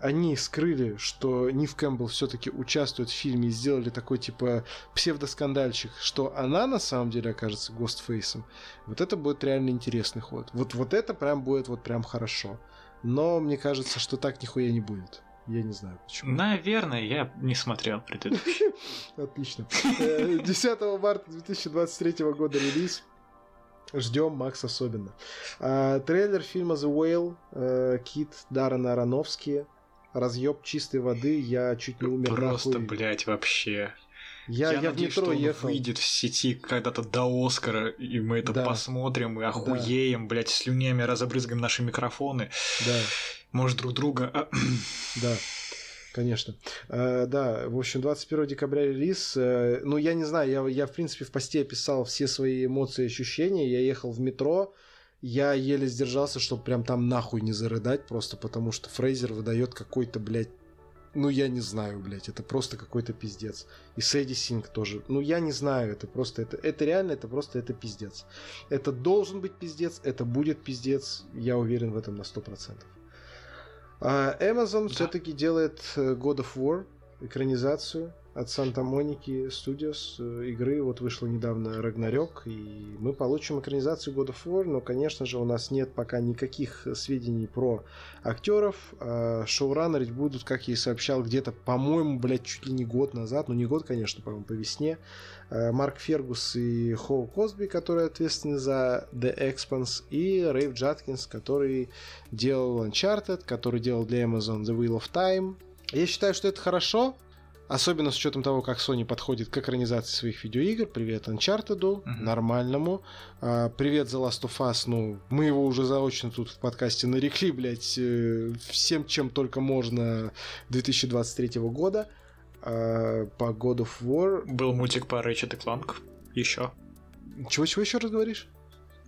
они скрыли, что Нив Кэмпбелл все-таки участвует в фильме и сделали такой типа псевдоскандальчик, что она на самом деле окажется Гостфейсом, вот это будет реально интересный ход. Вот, вот это прям будет вот прям хорошо. Но мне кажется, что так нихуя не будет. Я не знаю почему. Наверное, я не смотрел предыдущий. Отлично. 10 э, марта 2023 года релиз. Ждем Макс особенно. А, трейлер фильма The Whale, э, Кит Даррена Аронофски разъеб чистой воды, я чуть не умер Просто, нахуй. блядь, вообще. Я, я, я надеюсь, в метро что ехал. выйдет в сети когда-то до Оскара, и мы это да. посмотрим, и охуеем, да. блядь, слюнями разобрызгаем наши микрофоны. Да. Может, друг друга... А, да. Конечно. Uh, да, в общем, 21 декабря релиз. Uh, ну, я не знаю, я, я, в принципе, в посте описал все свои эмоции и ощущения. Я ехал в метро, я еле сдержался, чтобы прям там нахуй не зарыдать, просто потому что Фрейзер выдает какой-то, блядь, ну, я не знаю, блядь, это просто какой-то пиздец. И Сэдди Синг тоже. Ну, я не знаю, это просто, это, это реально, это просто, это пиздец. Это должен быть пиздец, это будет пиздец, я уверен в этом на 100%. А Amazon да. все-таки делает э, God of War, экранизацию от Санта Моники Studios э, игры. Вот вышла недавно Рагнарёк, и мы получим экранизацию God of War, но, конечно же, у нас нет пока никаких сведений про актеров. А шоураннерить будут, как я и сообщал, где-то, по-моему, блядь, чуть ли не год назад, ну не год, конечно, по-моему, по весне. Э, Марк Фергус и Хоу Косби, которые ответственны за The Expanse, и Рейв Джаткинс, который делал Uncharted, который делал для Amazon The Wheel of Time. Я считаю, что это хорошо, Особенно с учетом того, как Sony подходит к экранизации своих видеоигр. Привет Uncharted, uh-huh. нормальному. А, привет The Last of Us. Ну, мы его уже заочно тут в подкасте нарекли, блядь, э, всем, чем только можно 2023 года. А, по God of War. Был мультик по Ratchet Clank. Еще. Чего-чего еще раз говоришь?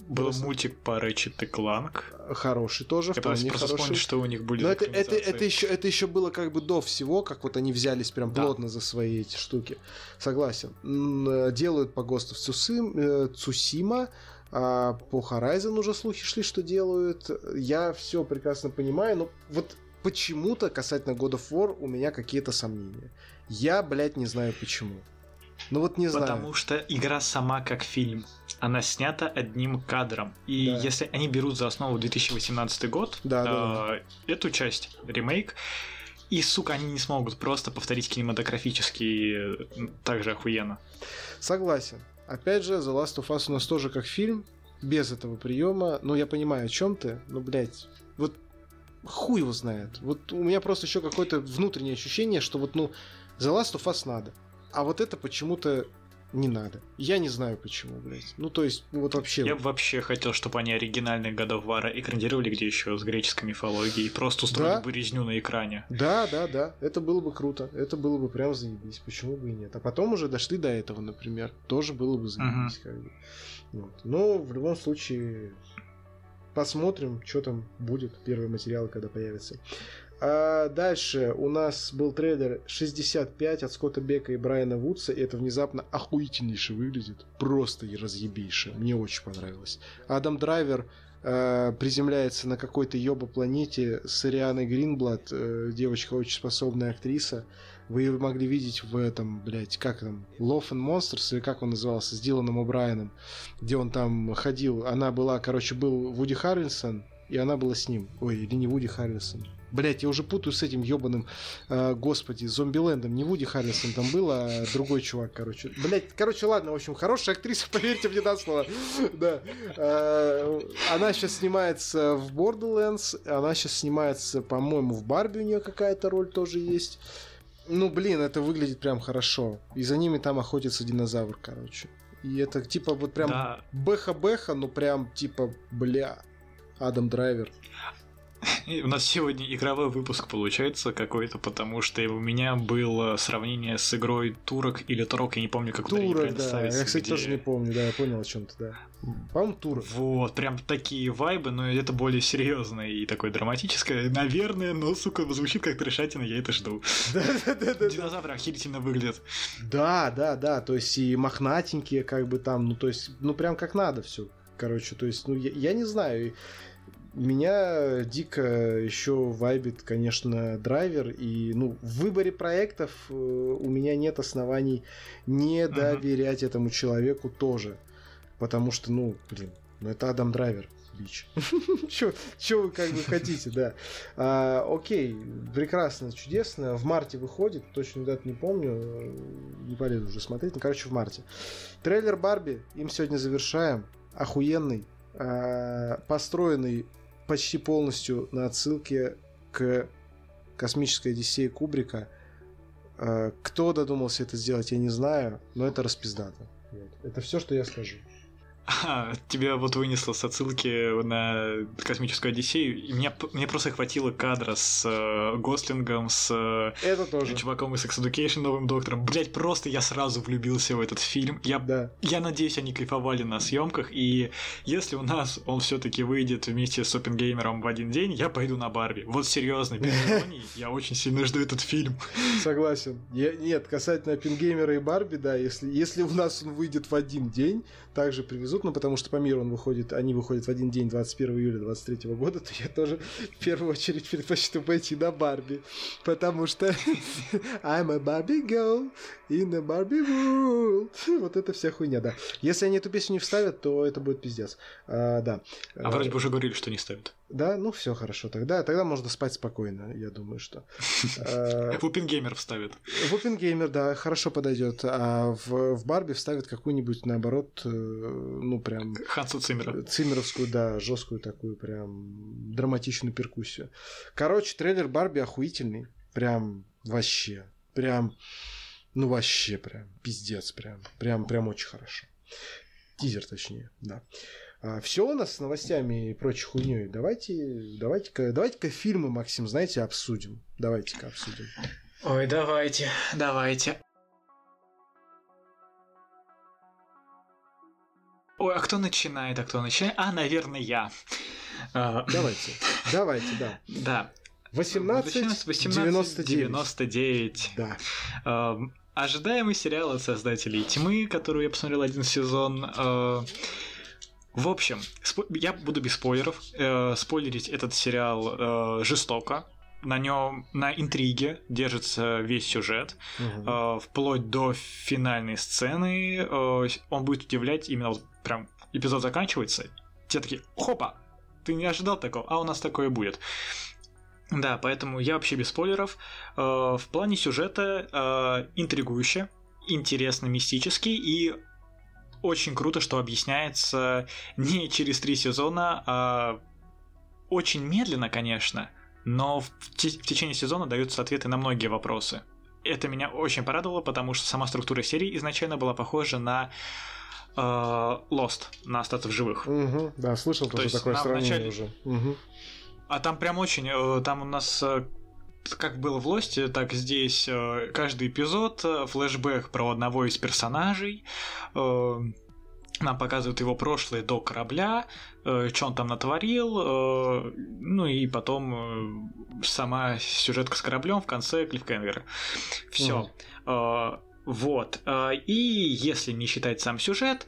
Был просто... мультик по Ratchet Clank. Хороший тоже, Я просто хороший. вспомнить, что у них были Но это, это, это, еще, это еще было как бы до всего, как вот они взялись прям да. плотно за свои эти штуки. Согласен. Э, делают по ГОСТу Цусим, Цусима, а по Horizon уже слухи шли, что делают. Я все прекрасно понимаю, но вот почему-то касательно God of War у меня какие-то сомнения. Я, блядь, не знаю почему. Ну вот не знаю. Потому что игра сама как фильм. Она снята одним кадром. И да. если они берут за основу 2018 год, да, э, да. эту часть, ремейк, и, сука, они не смогут просто повторить кинематографически так же охуенно. Согласен. Опять же, The Last of Us у нас тоже как фильм, без этого приема. Ну, я понимаю, о чем ты, но, блядь, вот хуй его знает. Вот у меня просто еще какое-то внутреннее ощущение, что вот, ну, The Last of Us надо. А вот это почему-то не надо. Я не знаю почему, блядь. Ну, то есть, ну, вот вообще... Я бы вообще хотел, чтобы они оригинальные God of War экранировали, где еще с греческой мифологией, и просто устроили да? бы резню на экране. Да, да, да. Это было бы круто. Это было бы прям заебись. Почему бы и нет? А потом уже дошли до этого, например. Тоже было бы заебись, uh-huh. как бы. Вот. Но в любом случае посмотрим, что там будет, первые материалы, когда появятся. А дальше у нас был трейлер 65 от Скотта Бека и Брайана Вудса, и это внезапно охуительнейше выглядит. Просто и разъебейше. Мне очень понравилось. Адам Драйвер э, приземляется на какой-то ёба планете с Арианой Гринблад, э, девочка очень способная актриса. Вы ее могли видеть в этом, блядь, как там, Love and Monsters, или как он назывался, с Диланом О'Брайеном, где он там ходил. Она была, короче, был Вуди Харрельсон, и она была с ним. Ой, или не Вуди Харрельсон. Блять, я уже путаю с этим ебаным, э, господи, Зомбилендом. Не Вуди Харрисон там был, а другой чувак, короче. Блять, короче, ладно, в общем, хорошая актриса, поверьте мне на слово. Да. Э, она сейчас снимается в Borderlands, она сейчас снимается, по-моему, в Барби у нее какая-то роль тоже есть. Ну, блин, это выглядит прям хорошо. И за ними там охотится динозавр, короче. И это типа вот прям да. бэха-бэха, ну прям типа, бля, Адам Драйвер. У нас сегодня игровой выпуск получается какой-то, потому что у меня было сравнение с игрой Турок или Турок, я не помню, как Турок, да. Я, кстати, где... тоже не помню, да, я понял о чем то да. По-моему, Турок. Вот, прям такие вайбы, но это более серьезное и такое драматическое. Наверное, но, сука, звучит как трешатина, я это жду. Динозавры охерительно выглядят. Да, да, да, то есть и мохнатенькие, как бы там, ну, то есть, ну, прям как надо все. Короче, то есть, ну, я, я не знаю, меня дико еще вайбит, конечно, драйвер. И ну, в выборе проектов э, у меня нет оснований не доверять uh-huh. этому человеку тоже. Потому что, ну, блин, ну это Адам Драйвер. Бич. Че вы как бы хотите, да. А, окей, прекрасно, чудесно. В марте выходит, точно дату не помню, не полезу уже смотреть, ну, короче, в марте. Трейлер Барби, им сегодня завершаем. Охуенный, а, построенный почти полностью на отсылке к космической Одиссее Кубрика. Э, кто додумался это сделать, я не знаю, но это распиздато. Это все, что я скажу. А, тебя вот вынесло с отсылки на космическую Одиссею, и меня, мне просто хватило кадра с э, Гослингом, с э, Это тоже. чуваком из Sex Education, новым доктором. Блять, просто я сразу влюбился в этот фильм. Я, да. я надеюсь, они кайфовали на съемках, и если у нас он все-таки выйдет вместе с Опенгеймером в один день, я пойду на Барби. Вот серьезно, без я очень сильно жду этот фильм. Согласен. Я, нет, касательно Опенгеймера и Барби, да, если, если у нас он выйдет в один день, также привезут, ну, потому что по миру он выходит, они выходят в один день, 21 июля 23 года, то я тоже в первую очередь предпочту пойти на Барби, потому что I'm a Barbie girl in a Barbie world. Вот это вся хуйня, да. Если они эту песню не вставят, то это будет пиздец. А, да. А вроде бы уже говорили, что не ставят. Да, ну все хорошо, тогда, тогда можно спать спокойно, я думаю, что. Вупингеймер вставит. Вупингеймер, да, хорошо подойдет, а в, в Барби вставит какую-нибудь, наоборот, э, ну прям... Хансу Циммера. Циммеровскую, да, жесткую такую, прям драматичную перкуссию. Короче, трейлер Барби охуительный, прям вообще, прям, ну вообще прям, пиздец прям, прям, прям очень хорошо. Тизер, точнее, да. А, все у нас с новостями и прочей хуйней. Давайте, давайте-ка, давайте-ка фильмы, Максим, знаете, обсудим. Давайте-ка обсудим. Ой, давайте, давайте. Ой, а кто начинает, а кто начинает? А, наверное, я. А, давайте, давайте, да. Да. 18, 18 99. Да. Ожидаемый сериал от создателей Тьмы, который я посмотрел один сезон. А, в общем, я буду без спойлеров. Э, спойлерить этот сериал э, жестоко. На нем, на интриге держится весь сюжет, угу. э, вплоть до финальной сцены. Э, он будет удивлять именно вот прям эпизод заканчивается. Те такие, хопа, ты не ожидал такого, а у нас такое будет. Да, поэтому я вообще без спойлеров. Э, в плане сюжета э, интригующе, интересно, мистический и очень круто, что объясняется не через три сезона, а очень медленно, конечно, но в, те- в течение сезона даются ответы на многие вопросы. Это меня очень порадовало, потому что сама структура серии изначально была похожа на э, Lost, на остаться в живых. Угу, да, слышал То тоже есть такое сравнение вначале- уже. Мгм. А там прям очень, э, там у нас э, как было в Лосте, так здесь э, каждый эпизод э, флешбэк про одного из персонажей. э, Нам показывают его прошлое до корабля, что он там натворил, э, ну и потом э, сама сюжетка с кораблем в конце клиффхенгера. Все. Вот. Э, И если не считать сам сюжет,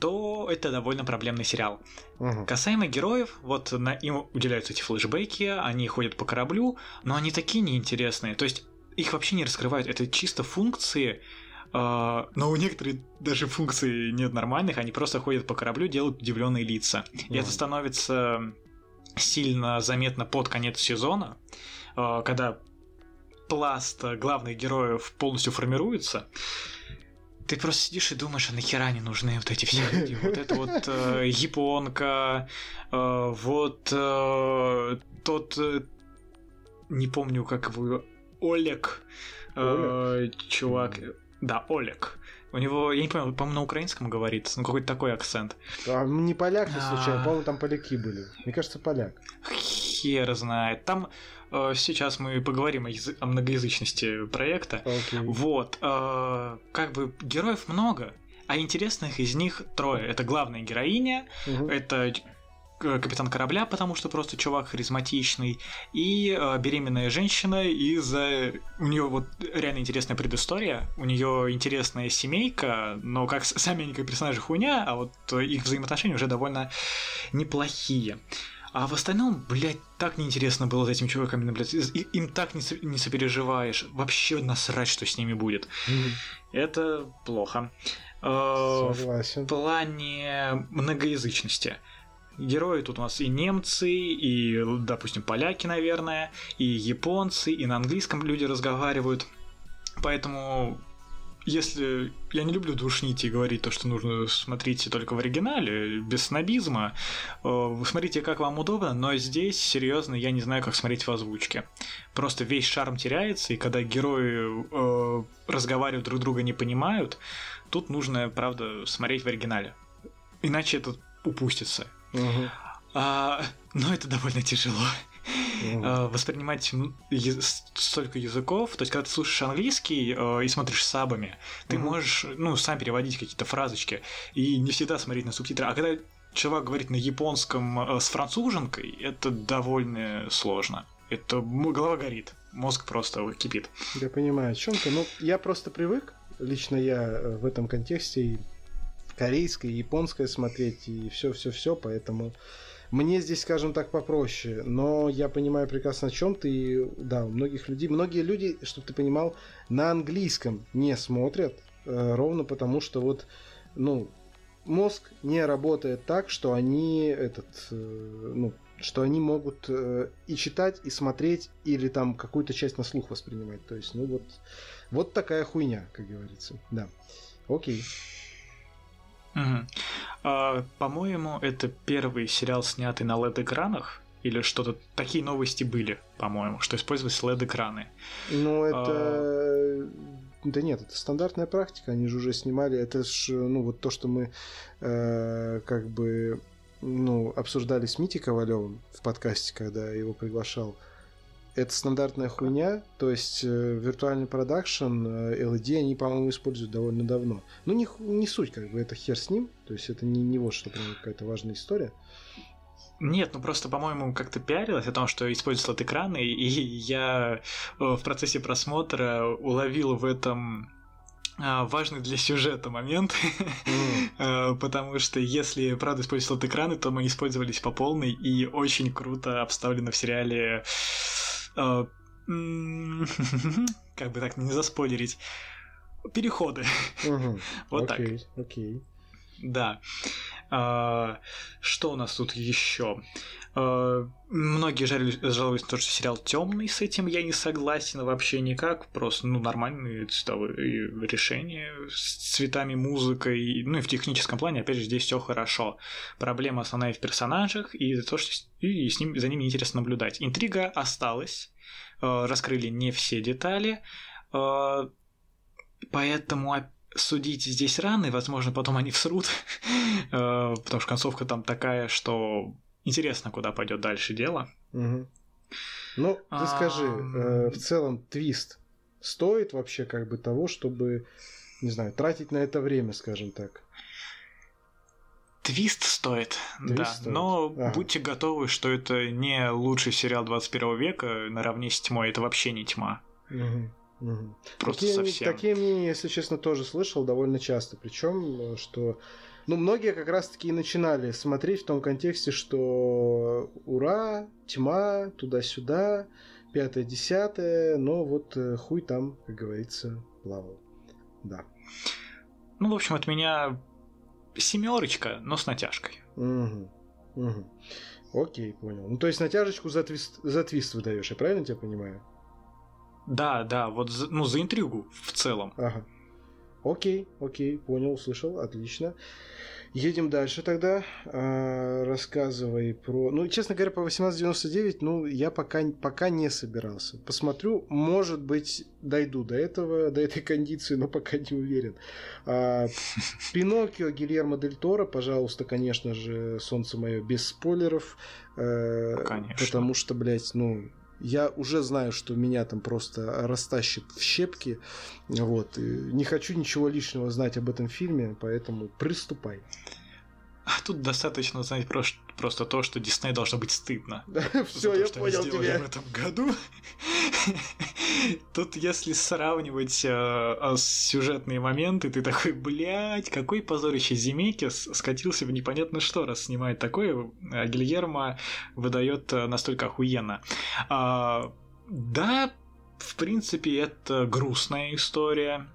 то это довольно проблемный сериал. Мгм. Касаемо героев, вот на, им уделяются эти флешбеки, они ходят по кораблю, но они такие неинтересные. То есть их вообще не раскрывают. Это чисто функции, э, но у некоторых даже функций нет нормальных, они просто ходят по кораблю, делают удивленные лица. И это становится сильно заметно под конец сезона, э, когда пласт главных героев полностью формируется. Ты просто сидишь и думаешь, а нахера они нужны вот эти все люди? Вот это вот э, японка, э, вот э, тот, э, не помню, как его, Олег, э, чувак, да, Олег. У него, я не помню, по-моему, на украинском говорит, ну какой-то такой акцент. А не поляк ли случайно? По-моему, там поляки были. Мне кажется, поляк. Хер знает. Там сейчас мы поговорим о, язы- о многоязычности проекта. Окей. Вот, э, как бы героев много, а интересных из них трое. Это главная героиня, Мгм. это э, капитан корабля, потому что просто чувак харизматичный, и э, беременная женщина из-за... У нее вот реально интересная предыстория, у нее интересная семейка, но как сами персонажи хуйня, а вот э, их взаимоотношения уже довольно неплохие. А в остальном, блядь, так неинтересно было за этим чуваками наблюдать. И- Им так не, не сопереживаешь. Вообще насрать, что с ними будет. Это плохо. Э, в Согласен. плане многоязычности. Герои тут у нас и немцы, и, допустим, поляки, наверное, и японцы, и на английском люди разговаривают. Поэтому, если я не люблю душнить и говорить то, что нужно смотреть только в оригинале, без снобизма, э, вы смотрите, как вам удобно, но здесь, серьезно, я не знаю, как смотреть в озвучке. Просто весь шарм теряется, и когда герои э, разговаривают, друг друга не понимают, тут нужно, правда, смотреть в оригинале. Иначе это упустится. Мгм. А, но это довольно тяжело. А, воспринимать столько языков. То есть, когда ты слушаешь английский э, и смотришь сабами, ты можешь, ну, сам переводить какие-то фразочки и не всегда смотреть на субтитры. А когда человек говорит на японском э, с француженкой, это довольно сложно. Это голова горит, мозг просто кипит. Я понимаю, о чем ты. Ну, я просто привык, лично я э, в этом контексте и корейское, и японское смотреть, и все-все-все, поэтому мне здесь, скажем так, попроще. Но я понимаю прекрасно, о чем ты. Да, у многих людей, многие люди, чтобы ты понимал, на английском не смотрят, э, ровно потому что вот, ну, мозг не работает так, что они этот, э, ну, что они могут э, и читать, и смотреть, или там какую-то часть на слух воспринимать. То есть, ну вот, вот такая хуйня, как говорится. Да. Окей. Мгм. А, по-моему, это первый сериал, снятый на LED-экранах. Или что-то... Такие новости были, по-моему, что использовались LED-экраны. Ну, А. это... Да нет, это стандартная практика, они же уже снимали. Это ж, ну, вот то, что мы э, как бы ну, обсуждали с Митей Ковалевым в подкасте, когда я его приглашал. Это стандартная хуйня, то есть э, виртуальный продакшн, э, LED они, по-моему, используют довольно давно. Ну, не, не суть, как бы, это хер с ним, то есть это не, не вот что прям какая-то важная история. Нет, ну просто, по-моему, как-то пиарилось о том, что используются LED-экраны, и я э, в процессе просмотра уловил в этом а, важный для сюжета момент, Э, потому что если, правда, использовать экраны, то мы использовались по полной и очень круто обставлено в сериале как бы так не заспойлерить переходы. Вот так. Окей. Да. А, что у нас тут еще? А, многие жалуются на то, что сериал темный, с этим я не согласен вообще никак. Просто ну, нормальные цветовые решения с цветами, музыкой. Ну и в техническом плане, опять же, здесь все хорошо. Проблема основная в персонажах и то, что и с ним, за ними интересно наблюдать. Интрига осталась, а, раскрыли не все детали, поэтому судить здесь рано, и, возможно, потом они всрут, э, потому что концовка там такая, что интересно, куда пойдет дальше дело. Ну, ты скажи, э, в целом твист стоит вообще как бы того, чтобы, не знаю, тратить на это время, скажем так? Твист стоит, Твист да. Стоит. Но ага. будьте готовы, что это не лучший сериал 21 века наравне с тьмой. Это вообще не тьма. Угу. Угу. Просто такие, совсем. Такие мнения, если честно, тоже слышал довольно часто. Причем, что ну, многие как раз-таки и начинали смотреть в том контексте, что ура, тьма, туда-сюда, пятое-десятое, но вот э, хуй там, как говорится, плавал. Да. Ну, в общем, от меня семерочка, но с натяжкой. Угу. Угу. Окей, понял. Ну, то есть натяжечку за твист, за твист выдаешь, я правильно тебя понимаю? Да, да, вот за, ну, за интригу в целом. Ага. Окей, окей, понял, услышал, отлично. Едем дальше тогда. А, рассказывай про... Ну, честно говоря, по 1899, ну, я пока, пока не собирался. Посмотрю, может быть, дойду до этого, до этой кондиции, но пока не уверен. А, Пиноккио Гильермо Дель Торо, пожалуйста, конечно же, «Солнце мое» без спойлеров. Э, конечно. Потому что, блядь, ну, я уже знаю, что меня там просто растащит в щепки. Вот. И не хочу ничего лишнего знать об этом фильме, поэтому приступай. А тут достаточно знать просто, просто то, что Дисней должно быть стыдно. Все, я понял тебя. в этом году. Тут, если сравнивать э, сюжетные моменты, ты такой, блядь, какой позорище Земекис скатился в непонятно что, раз снимает такое, а Гильермо выдает э, настолько охуенно. А, да, в принципе, это грустная история.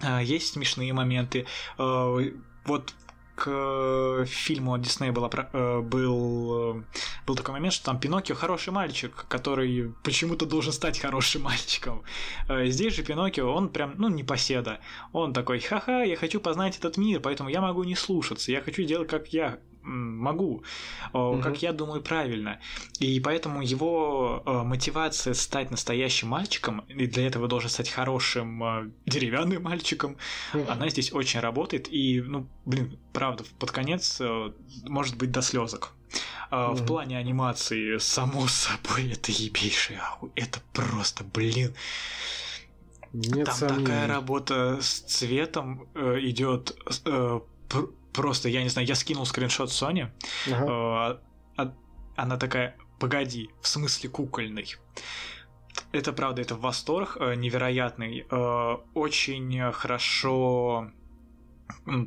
А, есть смешные моменты. А, вот к э, фильму Диснея было, э, был, э, был такой момент, что там Пиноккио хороший мальчик, который почему-то должен стать хорошим мальчиком. Здесь же Пиноккио, он прям, ну, не поседа. Он такой, ха-ха, я хочу познать этот мир, поэтому я могу не слушаться, я хочу делать, как я могу, угу. как я думаю правильно. И поэтому его мотивация стать настоящим мальчиком, и для этого должен стать хорошим деревянным мальчиком, угу. она здесь очень работает. И, ну, блин, правда, под конец может быть до слезок. Mm-hmm. В плане анимации, само собой, это ебейший. Это просто, блин. Нет Там сомнений. такая работа с цветом э, идет э, пр- просто, я не знаю, я скинул скриншот Sony. Ага. Э, э, она такая, погоди, в смысле кукольный. Это правда, это восторг э, невероятный. Э, очень хорошо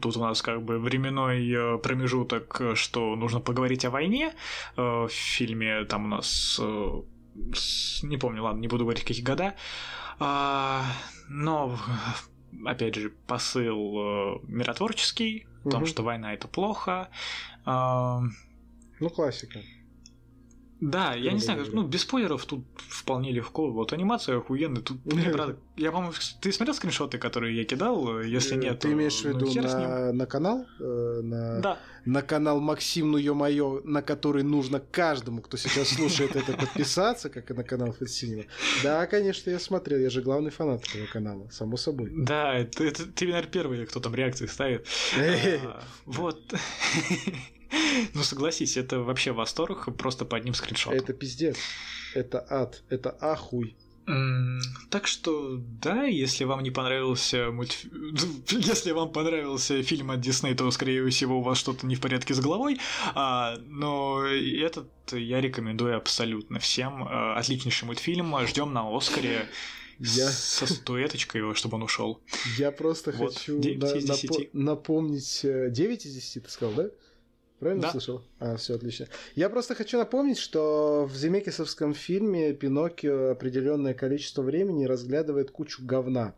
Тут у нас как бы временной э, промежуток, что нужно поговорить о войне. Э, в фильме там у нас... Не помню, ладно, не буду говорить, какие года. А, но, опять же, посыл миротворческий, в том, что война это плохо. А, ну, классика. Да, я не знаю, ну, без спойлеров тут вполне легко. Вот анимация охуенная. Тут, мне правда, я, по-моему, ты смотрел скриншоты, которые я кидал? Если нет, Ты имеешь в ну, виду на, на канал? Э, на, да. На канал Максим, ну ё-моё, на который нужно каждому, кто сейчас слушает это, подписаться, как и на канал Фэтсинема. Да, конечно, я смотрел, я же главный фанат этого канала, само собой. Да, это, это ты, наверное, первый, кто там реакции ставит. А, вот. Ну согласись, это вообще восторг просто по одним скриншотам. Это пиздец. Это ад. Это ахуй. Так что, да, если вам не понравился мульт... Если вам понравился фильм от Дисней, то, скорее всего, у вас что-то не в порядке с головой. А, но этот я рекомендую абсолютно всем. А, отличнейший мультфильм. Ждем на Оскаре. Я... Со статуэточкой, чтобы он ушел. Я просто вот. хочу на, напо- напомнить 9 э, из 10, ты сказал, да? Правильно да. слышал? А, все отлично. Я просто хочу напомнить, что в Земекисовском фильме Пиноккио определенное количество времени разглядывает кучу говна.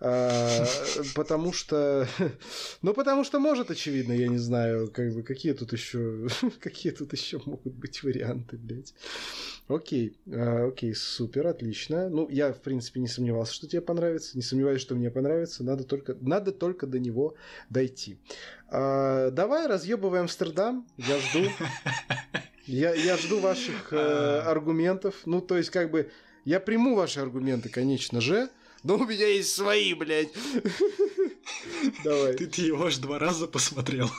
А, потому что... Ну, потому что может, очевидно, я не знаю, как бы, какие тут еще... Какие тут еще могут быть варианты, блядь. Окей, а, окей, супер, отлично. Ну, я, в принципе, не сомневался, что тебе понравится. Не сомневаюсь, что мне понравится. Надо только, надо только до него дойти. А, давай разъебывай Амстердам. Я жду. Я, я жду ваших э, а. аргументов. Ну, то есть, как бы, я приму ваши аргументы, конечно же. Но у меня есть свои, блядь. Давай. Ты, ты его аж два раза посмотрел.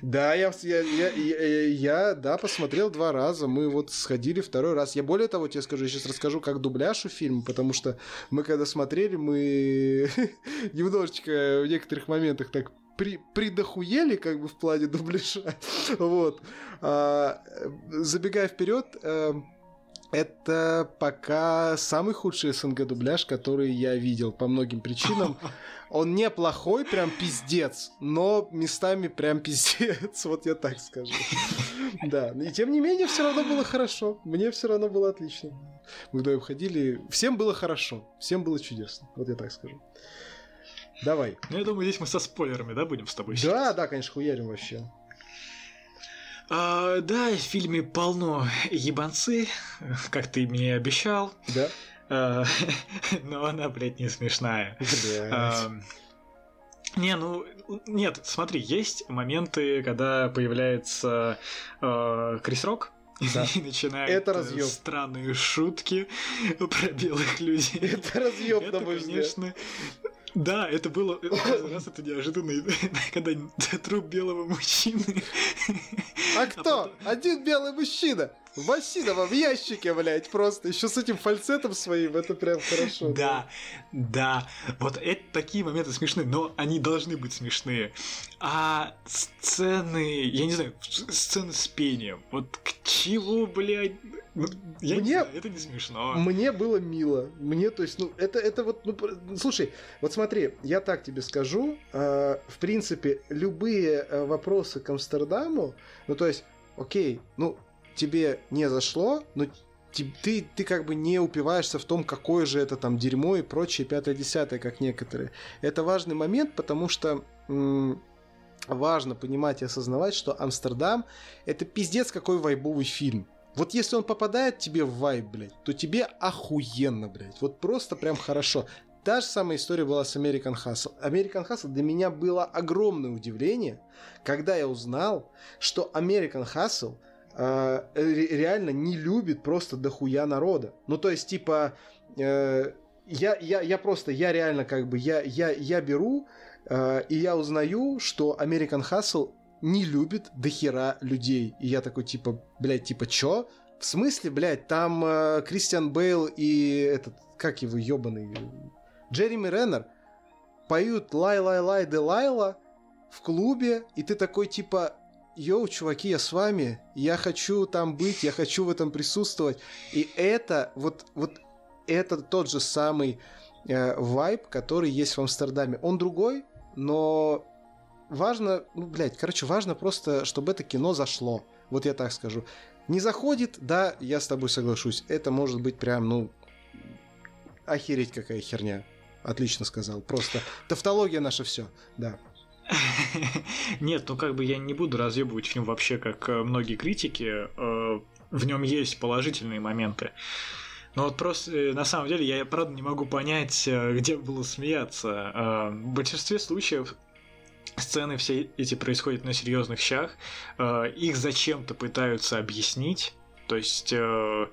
Да, я, я, я, я, я, да, посмотрел два раза. Мы вот сходили второй раз. Я более того тебе скажу, я сейчас расскажу, как дубляж у фильма, потому что мы когда смотрели, мы немножечко в некоторых моментах так при, придохуели как бы в плане дубляжа. вот. А, забегая вперед, э, это пока самый худший СНГ дубляж, который я видел по многим причинам. Он неплохой, прям пиздец, но местами прям пиздец, вот я так скажу. Да, и тем не менее все равно было хорошо. Мне все равно было отлично. Мы вдвоем ходили, всем было хорошо, всем было чудесно, вот я так скажу. Давай. Ну, я думаю, здесь мы со спойлерами, да, будем с тобой Да, сейчас? да, конечно, хуярим вообще. А, да, в фильме полно ебанцы, как ты мне обещал. Да. А, но она, блядь, не смешная. А, не, ну, нет, смотри, есть моменты, когда появляется э, Крис Рок, да. и начинает это разъёб. странные шутки про белых людей. Это разъеб, мой Конечно, да, это было раз это неожиданно, когда труп белого мужчины. А кто? А потом... Один белый мужчина. Васинова в ящике, блядь, просто еще с этим фальцетом своим, это прям хорошо. Да, да, вот это такие моменты смешные, но они должны быть смешные. А сцены, я не знаю, сцены с пением, вот к чему, блядь, ну, я мне, не знаю, это не смешно. Мне было мило. Мне, то есть, ну, это, это вот, ну, слушай, вот смотри, я так тебе скажу, э, в принципе, любые э, вопросы к Амстердаму, ну, то есть, окей, ну, тебе не зашло, но ты, ты, ты как бы не упиваешься в том, какое же это там дерьмо и прочее, пятое-десятое, как некоторые. Это важный момент, потому что м- важно понимать и осознавать, что Амстердам — это пиздец какой вайбовый фильм. Вот если он попадает тебе в вайб, блядь, то тебе охуенно, блядь. Вот просто прям хорошо. Та же самая история была с American Hustle. American Hustle для меня было огромное удивление, когда я узнал, что American Hustle э, реально не любит просто дохуя народа. Ну, то есть, типа, э, я, я, я просто, я реально как бы, я, я, я беру, э, и я узнаю, что American Hustle не любит дохера людей. И я такой, типа, блядь, типа, чё? В смысле, блядь, там э, Кристиан Бейл и этот, как его, ёбаный, Джереми Реннер поют «Лай-лай-лай, Делайла» в клубе, и ты такой, типа, yo, чуваки, я с вами, я хочу там быть, я хочу в этом присутствовать. И это, вот, вот это тот же самый э, вайб, который есть в Амстердаме. Он другой, но важно, ну, блядь, короче, важно просто, чтобы это кино зашло. Вот я так скажу. Не заходит, да, я с тобой соглашусь. Это может быть прям, ну, охереть какая херня. Отлично сказал. Просто тавтология наша все, да. Нет, ну как бы я не буду разъебывать фильм вообще, как э, многие критики. Э, в нем есть положительные моменты. Но вот просто, э, на самом деле, я правда не могу понять, где было смеяться. В большинстве случаев сцены все эти происходят на серьезных щах, э, их зачем-то пытаются объяснить, то есть э,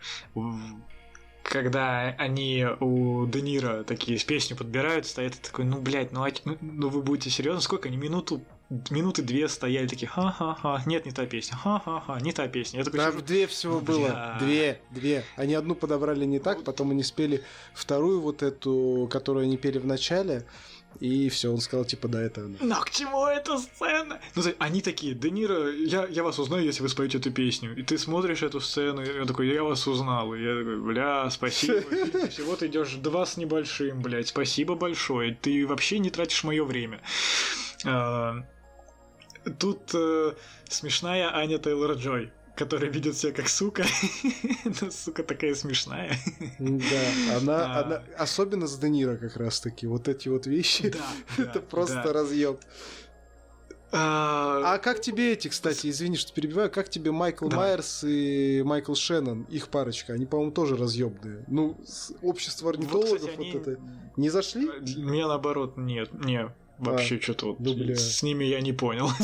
когда они у Денира такие с песню подбирают, стоят и такой, ну, блядь, ну, а, ну, ну вы будете серьезно? Сколько они минуту минуты две стояли такие, ха-ха-ха, нет, не та песня, ха-ха-ха, не та песня. Я такой, Там две всего ну, было, бля. две, две. Они одну подобрали не так, потом они спели вторую вот эту, которую они пели в начале, и все, он сказал, типа, да, это она. Но к чему эта сцена? Ну, они такие, Де Ниро, я, я вас узнаю, если вы споете эту песню. И ты смотришь эту сцену, и я такой, я вас узнал. И я такой, бля, спасибо. Всего ты идешь два с небольшим, блядь, спасибо большое. Ты вообще не тратишь мое время. А, Тут э, смешная Аня Тейлор Джой которая ведет себя как сука. Но сука такая смешная. Да, она, а... она особенно с Данира как раз таки. Вот эти вот вещи. Да, это да, просто да. разъем. А... а как тебе эти, кстати, извини, что перебиваю, как тебе Майкл да. Майерс и Майкл Шеннон, их парочка, они, по-моему, тоже разъебные. Ну, общество орнитологов вот, кстати, вот они... это не зашли? Мне наоборот, нет, не, вообще а, что-то вот ну, с ними я не понял.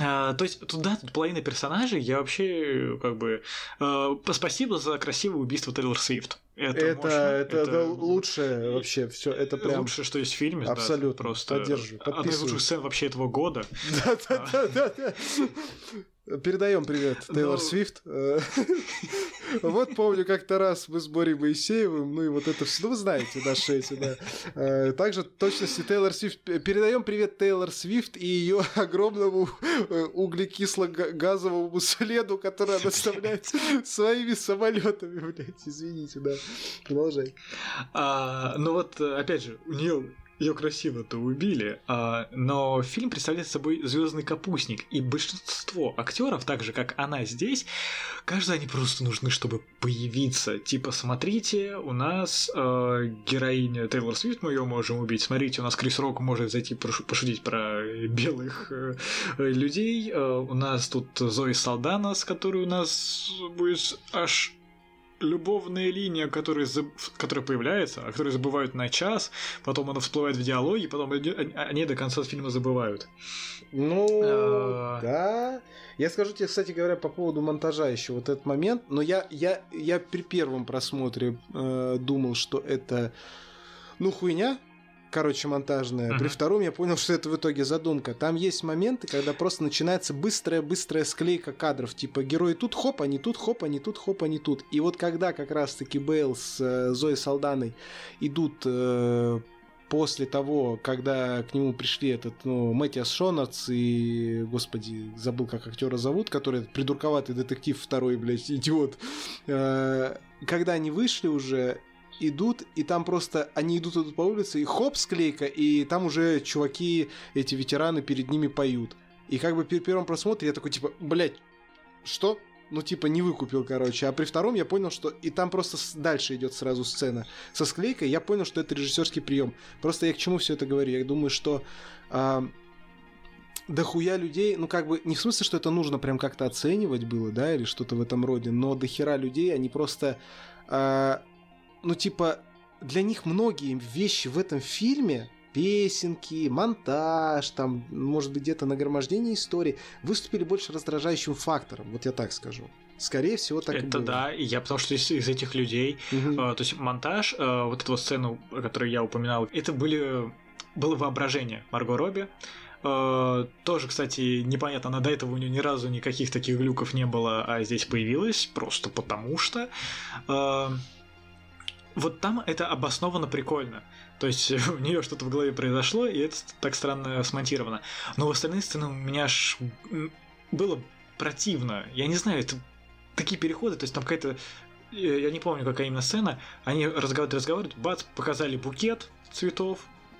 А, то есть туда тут половина персонажей, я вообще как бы э, спасибо за красивое убийство Тейлор Свифт. Это, это, можно, это, это лучшее вообще все, это прям лучшее, что есть в фильме. Абсолютно. Да, просто поддерживаю. Одна из лучших сцен вообще этого года. Да, да, да, да. Передаем привет Тейлор Но... Свифт. Вот помню, как-то раз мы с Борей Моисеевым, ну и вот это все, ну вы знаете наши эти, да. Э, также точности Тейлор Свифт. Передаем привет Тейлор Свифт и ее огромному э, углекисло-газовому следу, который она оставляет своими самолетами, блядь, извините, да. Продолжай. А, ну вот, опять же, у нее ее красиво-то убили, а, но фильм представляет собой звездный капустник, и большинство актеров, так же как она здесь, кажется, они просто нужны, чтобы появиться. Типа, смотрите, у нас э, героиня Тейлор Свифт, мы ее можем убить. Смотрите, у нас Крис Рок может зайти пошутить про белых э, людей. Э, у нас тут Зои Салдана, с которой у нас будет аж любовная линия, которая, заб... которая появляется, а которую забывают на час, потом она всплывает в диалоге, потом они до конца фильма забывают. Ну, а... да. Я скажу тебе, кстати говоря, по поводу монтажа еще вот этот момент, но я, я, я при первом просмотре э, думал, что это ну хуйня, короче, монтажная. Mm-hmm. При втором я понял, что это в итоге задумка. Там есть моменты, когда просто начинается быстрая-быстрая склейка кадров. Типа герои тут хоп, они тут хоп, они тут хоп, они тут. И вот когда как раз-таки Бейл с э, Зоей Салданой идут э, после того, когда к нему пришли этот, ну, Мэтьяс Шонарц и, господи, забыл, как актера зовут, который придурковатый детектив второй, блядь, идиот. Э, когда они вышли уже, идут, и там просто они идут, идут по улице, и хоп, склейка, и там уже чуваки, эти ветераны перед ними поют. И как бы при первом просмотре я такой, типа, блядь, что? Ну, типа, не выкупил, короче. А при втором я понял, что... И там просто дальше идет сразу сцена со склейкой. Я понял, что это режиссерский прием. Просто я к чему все это говорю? Я думаю, что... А, дохуя людей, ну как бы не в смысле, что это нужно прям как-то оценивать было, да, или что-то в этом роде, но дохера людей, они просто а, ну, типа, для них многие вещи в этом фильме, песенки, монтаж, там, может быть, где-то нагромождение истории, выступили больше раздражающим фактором, вот я так скажу. Скорее всего, так это и было. да, и я потому что из, из этих людей, угу. э, то есть монтаж, э, вот эту сцену, которую я упоминал, это были было воображение Марго Робби. Э, тоже, кстати, непонятно, она до этого у нее ни разу никаких таких глюков не было, а здесь появилась, просто потому что. Э, вот там это обосновано прикольно. То есть у нее что-то в голове произошло, и это так странно смонтировано. Но в остальные сцены у меня аж было противно. Я не знаю, это такие переходы, то есть там какая-то я не помню, какая именно сцена, они разговаривают, разговаривают, бац, показали букет цветов,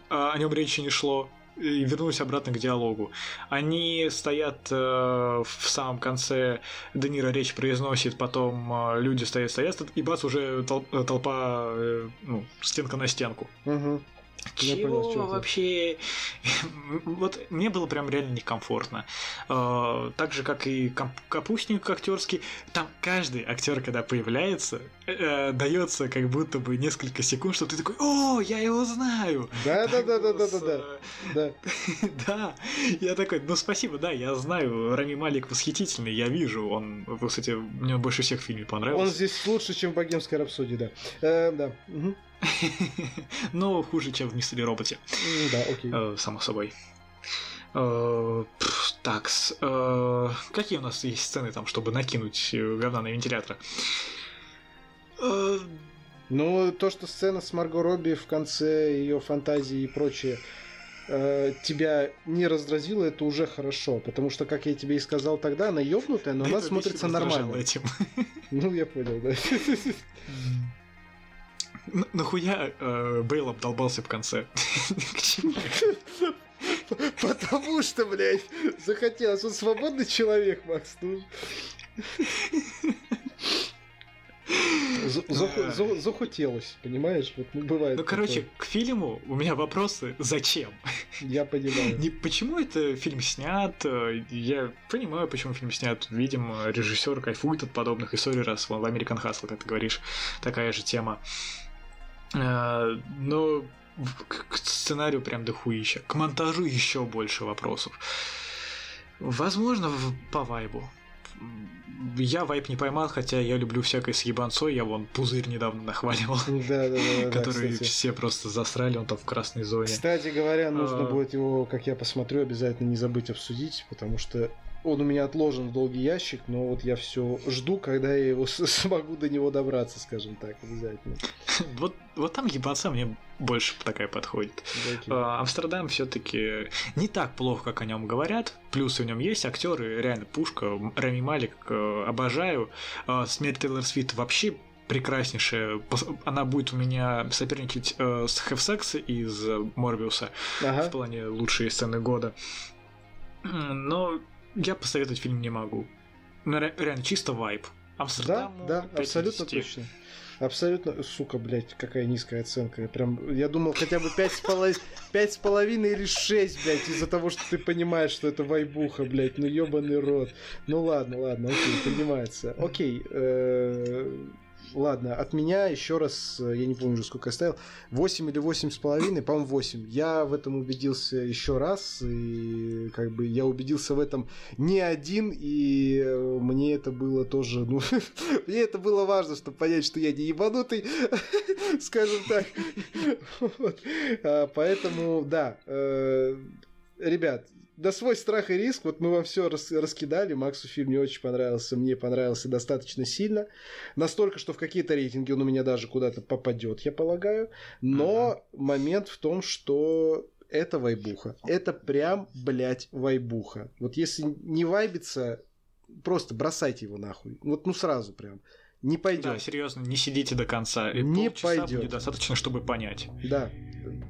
а о нем речи не шло, и вернусь обратно к диалогу. Они стоят э, в самом конце, Данира речь произносит, потом э, люди стоят, стоят, и бац, уже толпа, э, ну, стенка на стенку. Угу. Чего понял, вообще? вот мне было прям реально некомфортно. А, так же, как и капустник актерский, там каждый актер, когда появляется, э, дается как будто бы несколько секунд, что ты такой, о, я его знаю. Да, да, да, да, да, да, да. Да. Я такой, ну спасибо, да, я знаю, Рами Малик восхитительный, я вижу, он, кстати, мне больше всех в фильме понравился. Он здесь лучше, чем в Богемской рапсодии, да. Э, да. Но хуже, чем в Мистере Роботе. Да, окей. Э, само собой. Так, какие у нас есть сцены там, чтобы накинуть говна на вентилятор? Ну, то, что сцена с Марго Робби в конце ее фантазии и прочее тебя не раздразило, это уже хорошо. Потому что, как я тебе и сказал тогда, она ёбнутая, но да она смотрится нормально. Этим. Ну, я понял, да. Нахуя э, Бейл обдолбался в конце? Потому что, блядь, захотелось. Он свободный человек, Макс. Ну... Захотелось, понимаешь? Вот ну, бывает. Ну, короче, к фильму у меня вопросы. Зачем? Я понимаю. Не почему это фильм снят? Я понимаю, почему фильм снят. Видимо, режиссер кайфует от подобных историй, раз в American Hustle, как ты говоришь, такая же тема. Э, но к сценарию прям дохуища. К монтажу еще больше вопросов. Возможно, по вайбу я вайп не поймал, хотя я люблю всякое с ебанцой, я вон пузырь недавно нахваливал. Да, да, да. Который все просто засрали, он там в красной зоне. Кстати говоря, нужно а. будет его, как я посмотрю, обязательно не забыть обсудить, потому что он у меня отложен в долгий ящик, но вот я все жду, когда я его смогу до него добраться, скажем так, обязательно. Вот, вот там ебаться мне больше такая подходит. А, Амстердам все-таки не так плохо, как о нем говорят. Плюсы в нем есть, актеры реально пушка. Рами Малик э, обожаю. А, Смерть Тейлор Свит вообще прекраснейшая. Она будет у меня соперничать э, с Хевсекс из Морбиуса ага. в плане лучшие сцены года. Но я посоветовать фильм не могу. Ну, реально, чисто вайп. Амстердам. Да, да, абсолютно точно. Абсолютно, сука, блядь, какая низкая оценка. Я прям, я думал хотя бы пять с, полов... пять с половиной или шесть, блядь, из-за того, что ты понимаешь, что это вайбуха, блядь, ну ебаный рот. Ну ладно, ладно, окей, понимается. Окей, э, Ладно, от меня еще раз, э, я не помню уже сколько я ставил, 8 или 8 с половиной, по-моему, 8. Я в этом убедился еще раз, и как бы я убедился в этом не один, и э, мне это было тоже, ну, мне это было важно, чтобы понять, что я не ебанутый, скажем так. А, поэтому, да, э, ребят, да свой страх и риск, вот мы вам все рас, раскидали, Максу фильм не очень понравился, мне понравился достаточно сильно, настолько, что в какие-то рейтинги он у меня даже куда-то попадет, я полагаю, но uh-huh. момент в том, что это вайбуха, это прям, блядь, вайбуха. Вот если не вайбится, просто бросайте его нахуй, вот ну сразу прям. Не пойдет. Да, серьезно, не сидите до конца. Не пойдет. Недостаточно, чтобы понять. Да.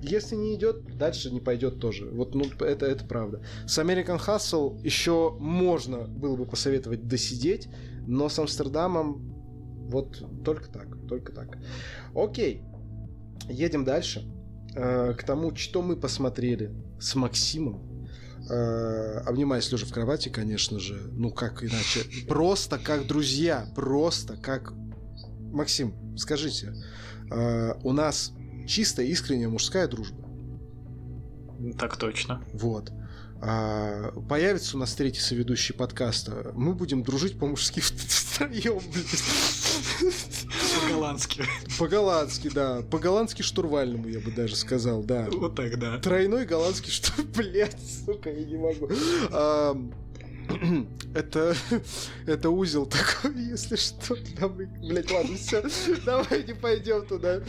Если не идет, дальше не пойдет тоже. Вот, ну, это, это правда. С American Hustle еще можно было бы посоветовать досидеть, но с Амстердамом вот только так, только так. Окей, едем дальше. Э, к тому, что мы посмотрели с Максимом э, обнимаясь лежа в кровати, конечно же, ну как иначе, просто как друзья, просто как... Максим, скажите, э, у нас чистая, искренняя мужская дружба. Так точно. Вот. А, появится у нас третий соведущий подкаста. Мы будем дружить по-мужски втроем, По-голландски. По-голландски, да. По-голландски штурвальному, я бы даже сказал, да. Вот так, да. Тройной голландский штурм... Блять, сука, я не могу. А, это, это узел такой, если что. Там, блядь, ладно, все, давай не пойдем туда.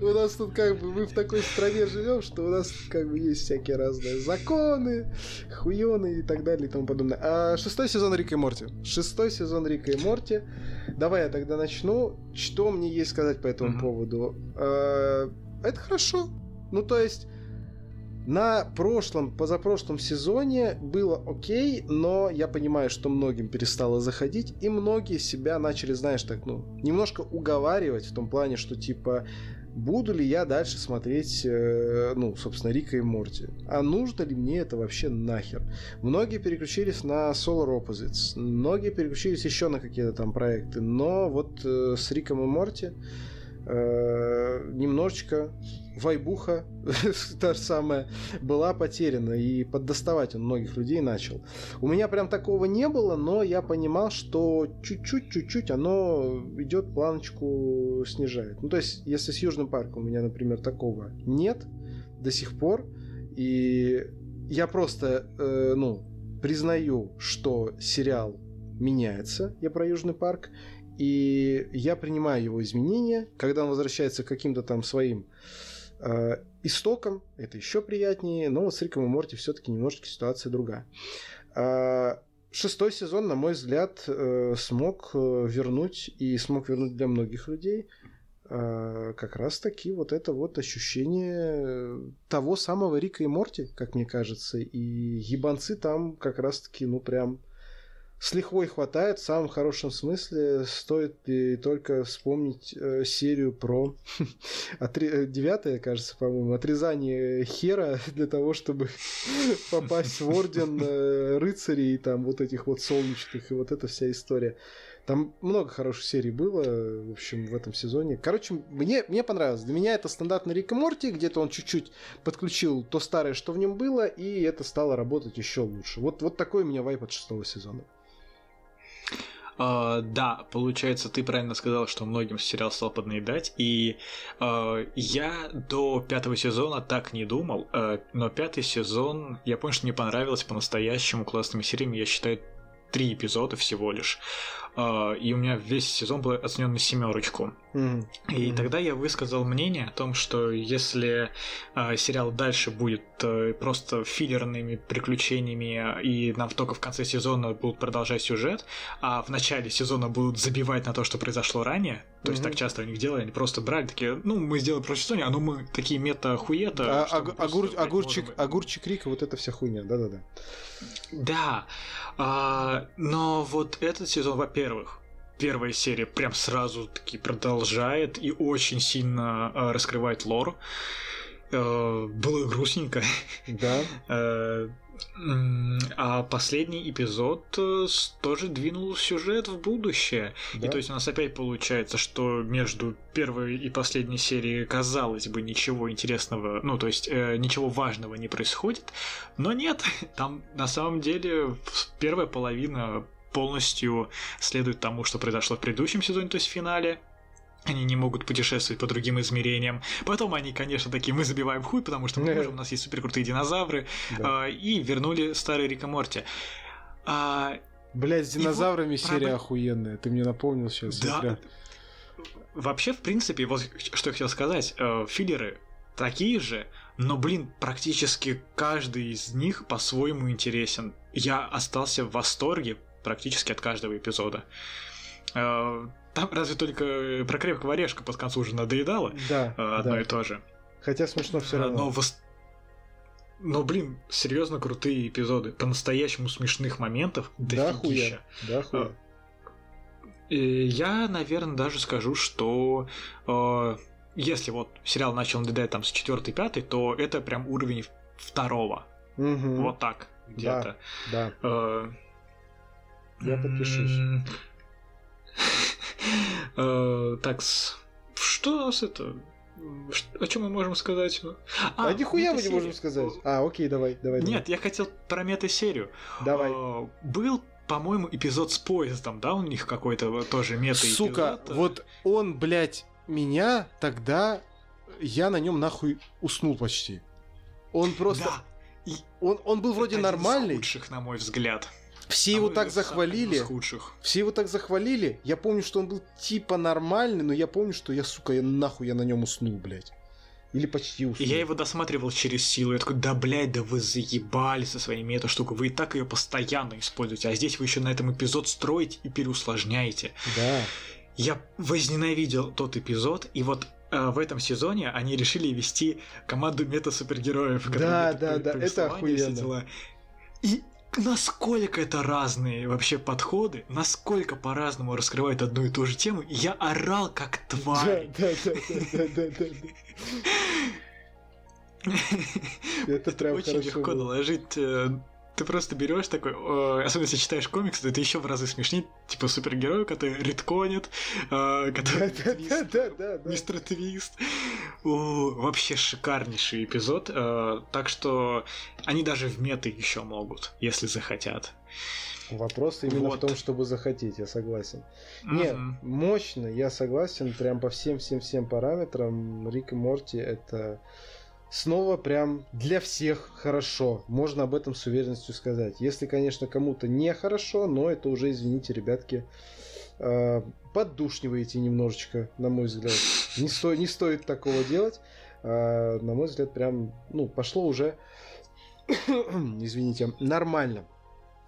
У нас тут как бы мы в такой стране живем, что у нас как бы есть всякие разные законы, хуёны и так далее и тому подобное. А шестой сезон Рика и Морти. Шестой сезон Рика и Морти. Давай я тогда начну. Что мне есть сказать по этому mm-hmm. поводу? А, это хорошо. Ну, то есть на прошлом, позапрошлом сезоне было окей, но я понимаю, что многим перестало заходить, и многие себя начали, знаешь, так, ну, немножко уговаривать в том плане, что типа буду ли я дальше смотреть, э, ну, собственно, Рика и Морти. А нужно ли мне это вообще нахер? Многие переключились на Solar Opposites, многие переключились еще на какие-то там проекты, но вот э, с Риком и Морти э, немножечко вайбуха, та же самая, была потеряна, и поддоставать он многих людей начал. У меня прям такого не было, но я понимал, что чуть-чуть, чуть-чуть оно идет планочку снижает. Ну, то есть, если с Южным парком у меня, например, такого нет до сих пор, и я просто, э, ну, признаю, что сериал меняется, я про Южный парк, и я принимаю его изменения, когда он возвращается к каким-то там своим э, истокам, это еще приятнее, но вот с Риком и Морти все-таки немножечко ситуация другая. Э, шестой сезон, на мой взгляд, э, смог э, вернуть и смог вернуть для многих людей а, как раз таки вот это вот ощущение того самого Рика и Морти, как мне кажется. И ебанцы там как раз таки, ну прям с лихвой хватает, в самом хорошем смысле. Стоит и только вспомнить э, серию про отри... Э, девятая, кажется, по-моему, отрезание хера для того, чтобы попасть в орден э, рыцарей, там вот этих вот солнечных, и вот эта вся история. Там много хороших серий было, в общем, в этом сезоне. Короче, мне, мне понравилось. Для меня это стандартный Рик и Морти, где-то он чуть-чуть подключил то старое, что в нем было, и это стало работать еще лучше. Вот, вот такой у меня вайп от шестого сезона. Uh, да, получается, ты правильно сказал, что многим сериал стал поднаедать, и uh, я до пятого сезона так не думал, uh, но пятый сезон, я помню, что мне понравилось по-настоящему классными сериями, я считаю, три эпизода всего лишь. И у меня весь сезон был оценен на семерочку. Mm-hmm. И тогда я высказал мнение о том, что если э, сериал дальше будет э, просто филлерными приключениями, и нам только в конце сезона будут продолжать сюжет, а в начале сезона будут забивать на то, что произошло ранее, то mm-hmm. есть так часто у них делали, они просто брали такие, ну, мы сделали про сезоне, а ну мы такие мета-хуета. А, ог- огур- огурчик, огурчик Рика, вот эта вся хуйня, да-да-да. Да, а, но вот этот сезон, во-первых, первая серия прям сразу таки продолжает и очень сильно а, раскрывает лор. А, было грустненько. Да. А, а последний эпизод э, тоже двинул сюжет в будущее. Да. И то есть у нас опять получается, что между первой и последней серией, казалось бы, ничего интересного, ну, то есть э, ничего важного не происходит. Но нет, там на самом деле первая половина полностью следует тому, что произошло в предыдущем сезоне, то есть в финале. Они не могут путешествовать по другим измерениям. Потом они, конечно, такие, мы забиваем хуй, потому что мы можем, у нас есть супер крутые динозавры. Да. А, и вернули старый Рика Морти. А, Блять, с динозаврами вот серия проб... охуенная. Ты мне напомнил сейчас. Да. Прям... Вообще, в принципе, вот что я хотел сказать, э, филлеры такие же, но, блин, практически каждый из них по-своему интересен. Я остался в восторге практически от каждого эпизода. Э, там разве только про крепкого орешка под концу уже надоедало. Да. Э, одно да. и то же. Хотя смешно все равно. Но, вос... но блин, серьезно крутые эпизоды. По-настоящему смешных моментов. Да, хуя. Да, хуя. Я, наверное, даже скажу, что э, если вот сериал начал надоедать там с 4-5, то это прям уровень второго. Угу. Вот так где-то. Да, да. Э, Я подпишусь. Э, так, что у нас это? О чем мы можем сказать? А, а нихуя мы не можем сказать. А, окей, давай, давай. Нет, давай. я хотел про мета-серию. Давай. А, был, по-моему, эпизод с поездом, да, у них какой-то тоже мета -эпизод. Сука, вот он, блядь, меня тогда... Я на нем нахуй уснул почти. Он просто... Да. И он, он был вроде нормальный. Один из худших, на мой взгляд. Все его так захвалили. Все его так захвалили. Я помню, что он был типа нормальный, но я помню, что я, сука, я нахуй я на нем уснул, блядь. Или почти уснул. Я его досматривал через силу. Я такой, да, блядь, да вы заебали со своими этой штукой. Вы и так ее постоянно используете. А здесь вы еще на этом эпизод строите и переусложняете. Да. Я возненавидел тот эпизод, и вот э, в этом сезоне они решили вести команду мета-супергероев. Да, да, да, это охуенно. И насколько это разные вообще подходы, насколько по-разному раскрывают одну и ту же тему, я орал как тварь. Да, да, да, да, да, да. Это прям очень легко наложить э, ты просто берешь такой, э, особенно если читаешь комиксы, то это еще в разы смешнее, типа супергерой, который редконит, э, который мистер Твист. Вообще шикарнейший эпизод, э, так что они даже в меты еще могут, если захотят. Вопрос именно вот. в том, чтобы захотеть, я согласен. Mm-hmm. Нет, мощно, я согласен, прям по всем-всем-всем параметрам. Рик и Морти это снова прям для всех хорошо. Можно об этом с уверенностью сказать. Если, конечно, кому-то не хорошо, но это уже, извините, ребятки, э, поддушниваете немножечко, на мой взгляд. Не, сто, не стоит такого делать. Э, на мой взгляд, прям, ну, пошло уже, извините, нормально.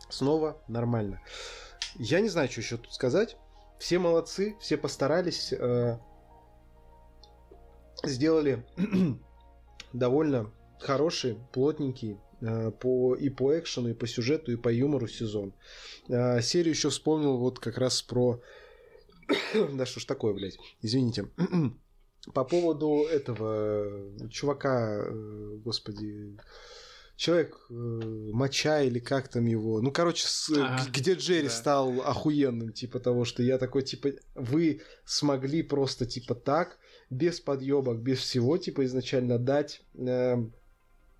Снова нормально. Я не знаю, что еще тут сказать. Все молодцы, все постарались. Э, сделали довольно хороший, плотненький э, по, и по экшену, и по сюжету, и по юмору сезон. Э, серию еще вспомнил вот как раз про... да что ж такое, блядь, извините. по поводу этого чувака, э, господи, человек э, моча или как там его. Ну, короче, с, ага, где Джерри да. стал охуенным, типа того, что я такой, типа, вы смогли просто, типа, так, без подъебок, без всего, типа, изначально дать. Э,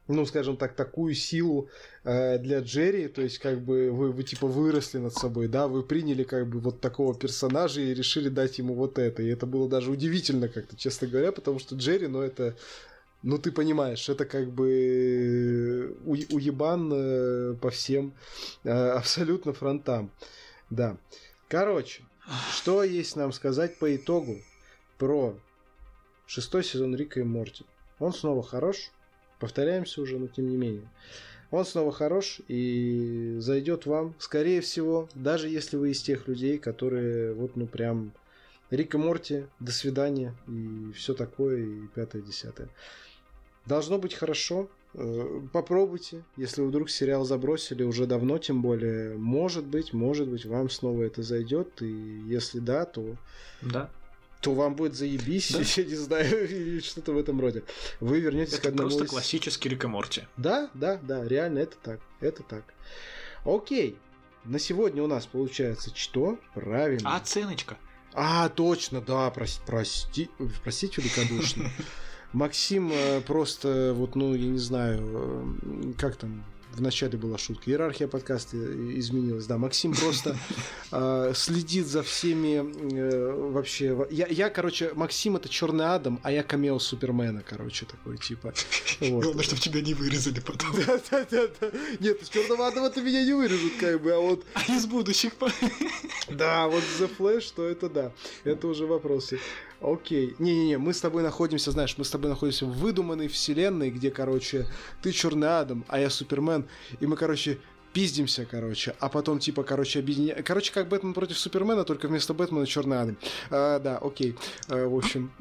ну, скажем так, такую силу э, для Джерри, то есть, как бы, вы, вы, типа, выросли над собой, да, вы приняли, как бы, вот такого персонажа и решили дать ему вот это, и это было даже удивительно как-то, честно говоря, потому что Джерри, ну, это ну, ты понимаешь, это как бы у, уебан э, по всем э, абсолютно фронтам. Да. Короче, что есть нам сказать по итогу про шестой сезон Рика и Морти? Он снова хорош. Повторяемся уже, но тем не менее. Он снова хорош и зайдет вам, скорее всего, даже если вы из тех людей, которые вот, ну, прям Рик и Морти, до свидания и все такое, и пятое, десятое. Должно быть хорошо. Э, попробуйте, если вдруг сериал забросили уже давно, тем более, может быть, может быть, вам снова это зайдет, и если да, то да. То вам будет заебись, да? я не знаю, или что-то в этом роде. Вы вернетесь это к одному просто из... классический Рик и Морти. Да, да, да, реально, это так, это так. Окей, на сегодня у нас получается что? Правильно. Оценочка. А, точно, да, прости, прости, простите великодушно. Максим э, просто, вот, ну, я не знаю, э, как там, в начале была шутка. Иерархия подкаста изменилась. Да, Максим просто э, следит за всеми э, вообще. Я, я, короче, Максим это черный Адам, а я камео Супермена, короче, такой типа. Главное, чтобы тебя не вырезали потом. Да, да, да, да. Нет, из черного Адама-то меня не вырежут, как бы, а вот. А из будущих. Да, вот The Flash, то это да. Это уже вопросы. Окей. Не-не-не, мы с тобой находимся, знаешь, мы с тобой находимся в выдуманной вселенной, где, короче, ты Черный Адам, а я Супермен, и мы, короче, пиздимся, короче, а потом, типа, короче, объединяем... Короче, как Бэтмен против Супермена, только вместо Бэтмена Черный Адам. А, да, окей. А, в общем,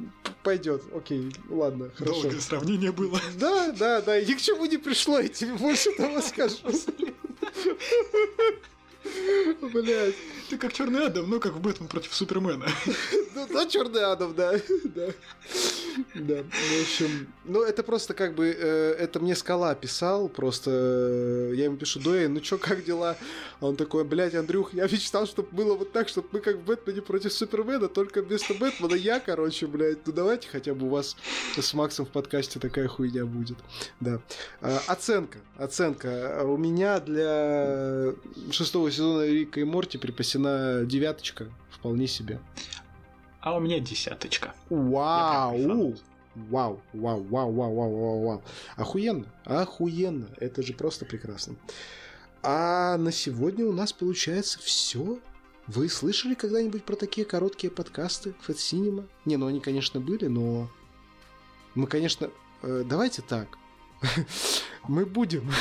пойдет. Окей, ладно, хорошо. Долгое сравнение было. Да, да, да, ни к чему не пришло, я тебе больше того скажу. Блять. Ты как Черный Адам, ну как в Бэтмен против Супермена. Ну, да, Черный Адам, да. Да. Да, в общем, ну это просто как бы, э, это мне Скала писал, просто э, я ему пишу, Дуэйн, ну чё, как дела? А он такой, блядь, Андрюх, я мечтал, чтобы было вот так, чтобы мы как в Бэтмене против Супермена, только вместо Бэтмена я, короче, блядь, ну давайте хотя бы у вас с Максом в подкасте такая хуйня будет. Да. А, оценка, оценка. У меня для шестого сезона Рика и Морти припасена девяточка, вполне себе. А у меня десяточка. Вау! Вау, вау, вау, вау, вау, вау, вау. Охуенно, охуенно. Это же просто прекрасно. А на сегодня у нас получается все. Вы слышали когда-нибудь про такие короткие подкасты Fat Cinema? Не, ну они, конечно, были, но мы, конечно, э, давайте так. Мы будем,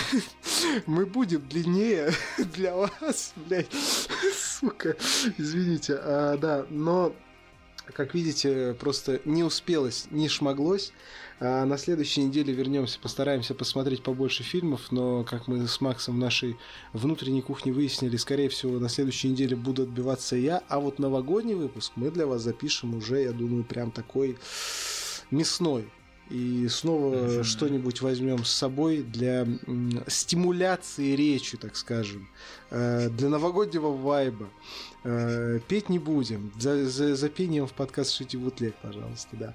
мы будем длиннее для вас, блядь, сука, извините, а, да, но как видите, просто не успелось, не шмоглось. А на следующей неделе вернемся, постараемся посмотреть побольше фильмов, но, как мы с Максом в нашей внутренней кухне выяснили, скорее всего, на следующей неделе буду отбиваться я, а вот новогодний выпуск мы для вас запишем уже, я думаю, прям такой мясной. И снова mm-hmm. что-нибудь возьмем с собой для стимуляции речи, так скажем, э, для новогоднего вайба. Э, петь не будем. За, за, за пением в подкаст Шити Бутлег, пожалуйста, да.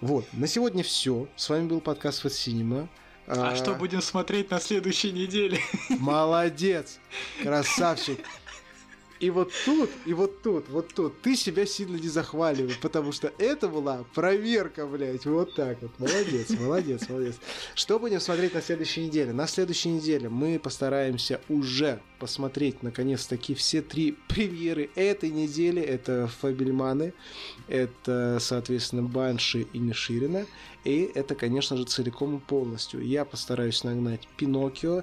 Вот, на сегодня все. С вами был подкаст Фат Синема. А, а что будем смотреть на следующей неделе? Молодец! Красавчик! И вот тут, и вот тут, вот тут ты себя сильно не захваливай, потому что это была проверка, блядь, вот так вот. Молодец, молодец, молодец. Что будем смотреть на следующей неделе? На следующей неделе мы постараемся уже посмотреть, наконец-таки, все три премьеры этой недели. Это Фабельманы, это, соответственно, Банши и Ниширина, и это, конечно же, целиком и полностью. Я постараюсь нагнать Пиноккио,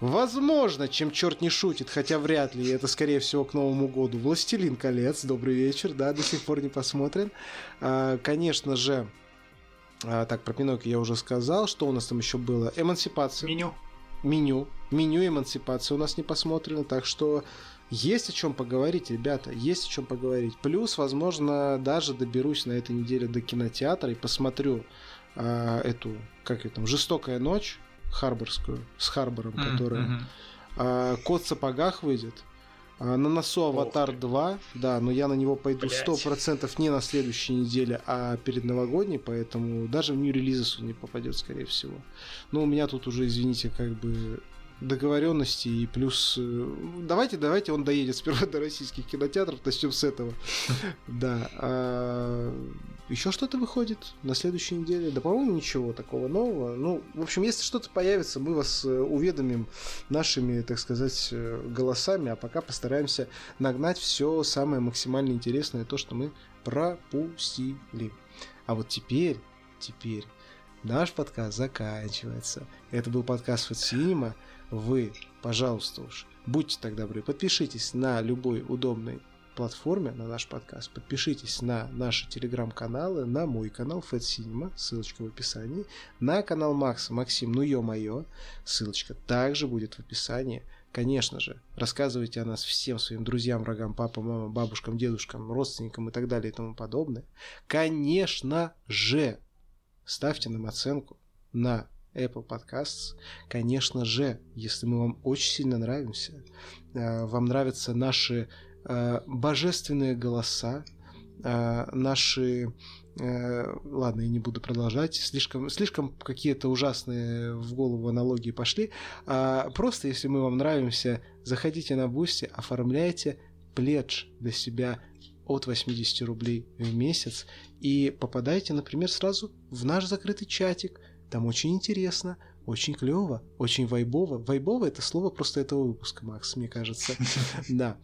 Возможно, чем черт не шутит, хотя вряд ли, это скорее всего к Новому году. Властелин колец, добрый вечер, да, до сих пор не посмотрен. А, конечно же, А, так, про Пиноккио я уже сказал. Что у нас там еще было? Эмансипация. Меню. Меню. Меню эмансипации у нас не посмотрено, так что есть о чем поговорить, ребята, есть о чем поговорить. Плюс, возможно, даже доберусь на этой неделе до кинотеатра и посмотрю а, эту, как ее там, жестокая ночь Харборскую с Харбором, mm-hmm. которая а, Кот в сапогах выйдет. А, на носу Аватар 2, да, но я на него пойду сто процентов не на следующей неделе, а перед новогодней, поэтому даже в New Releases он не попадет, скорее всего. Но у меня тут уже, извините, как бы договоренности и плюс э, давайте давайте он доедет сперва до российских кинотеатров начнем с этого. Да а, еще что-то выходит на следующей неделе? Да по-моему ничего такого нового. Ну в общем если что-то появится мы вас э, уведомим нашими так сказать э, голосами а пока постараемся нагнать все самое максимально интересное то что мы пропустили. А вот теперь теперь наш подкаст заканчивается. Это был подкаст Cinema вы, пожалуйста уж, будьте так добры, подпишитесь на любой удобной платформе на наш подкаст. Подпишитесь на наши телеграм-каналы, на мой канал Fat Cinema, ссылочка в описании, на канал Макса, Максим, ну ё-моё, ссылочка также будет в описании. Конечно же, рассказывайте о нас всем своим друзьям, врагам, папам, мамам, бабушкам, дедушкам, родственникам и так далее и тому подобное. Конечно же, ставьте нам оценку на Apple Podcasts. Конечно же, если мы вам очень сильно нравимся, э, вам нравятся наши э, божественные голоса, э, наши ладно, я не буду продолжать, слишком, слишком какие-то ужасные в голову аналогии пошли. А просто, если мы вам нравимся, заходите на Бусти, оформляйте пледж для себя от 80 рублей в месяц и попадайте, например, сразу в наш закрытый чатик – там очень интересно, очень клево, очень вайбово. Вайбово это слово просто этого выпуска, Макс, мне кажется. Да.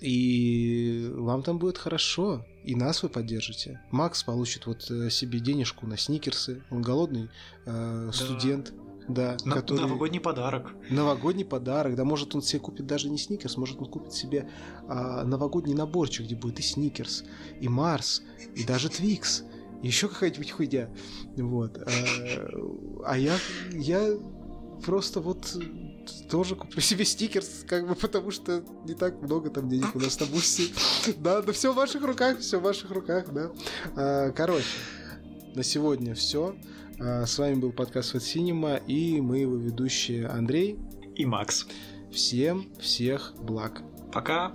И вам там будет хорошо, и нас вы поддержите. Макс получит вот э, себе денежку на сникерсы. Он голодный э, да. студент. Да, на, который... Новогодний подарок. Новогодний подарок. Да, может, он себе купит даже не сникерс, может, он купит себе а, новогодний наборчик, где будет и сникерс, и Марс, и даже Твикс еще какая-нибудь хуйня. Вот. А, а я, я просто вот тоже куплю себе стикер, как бы потому что не так много там денег у нас на бусте. Да, да все в ваших руках, все в ваших руках, да. А, короче, на сегодня все. А, с вами был подкаст Фат Синема и мы его ведущие Андрей и Макс. Всем всех благ. Пока.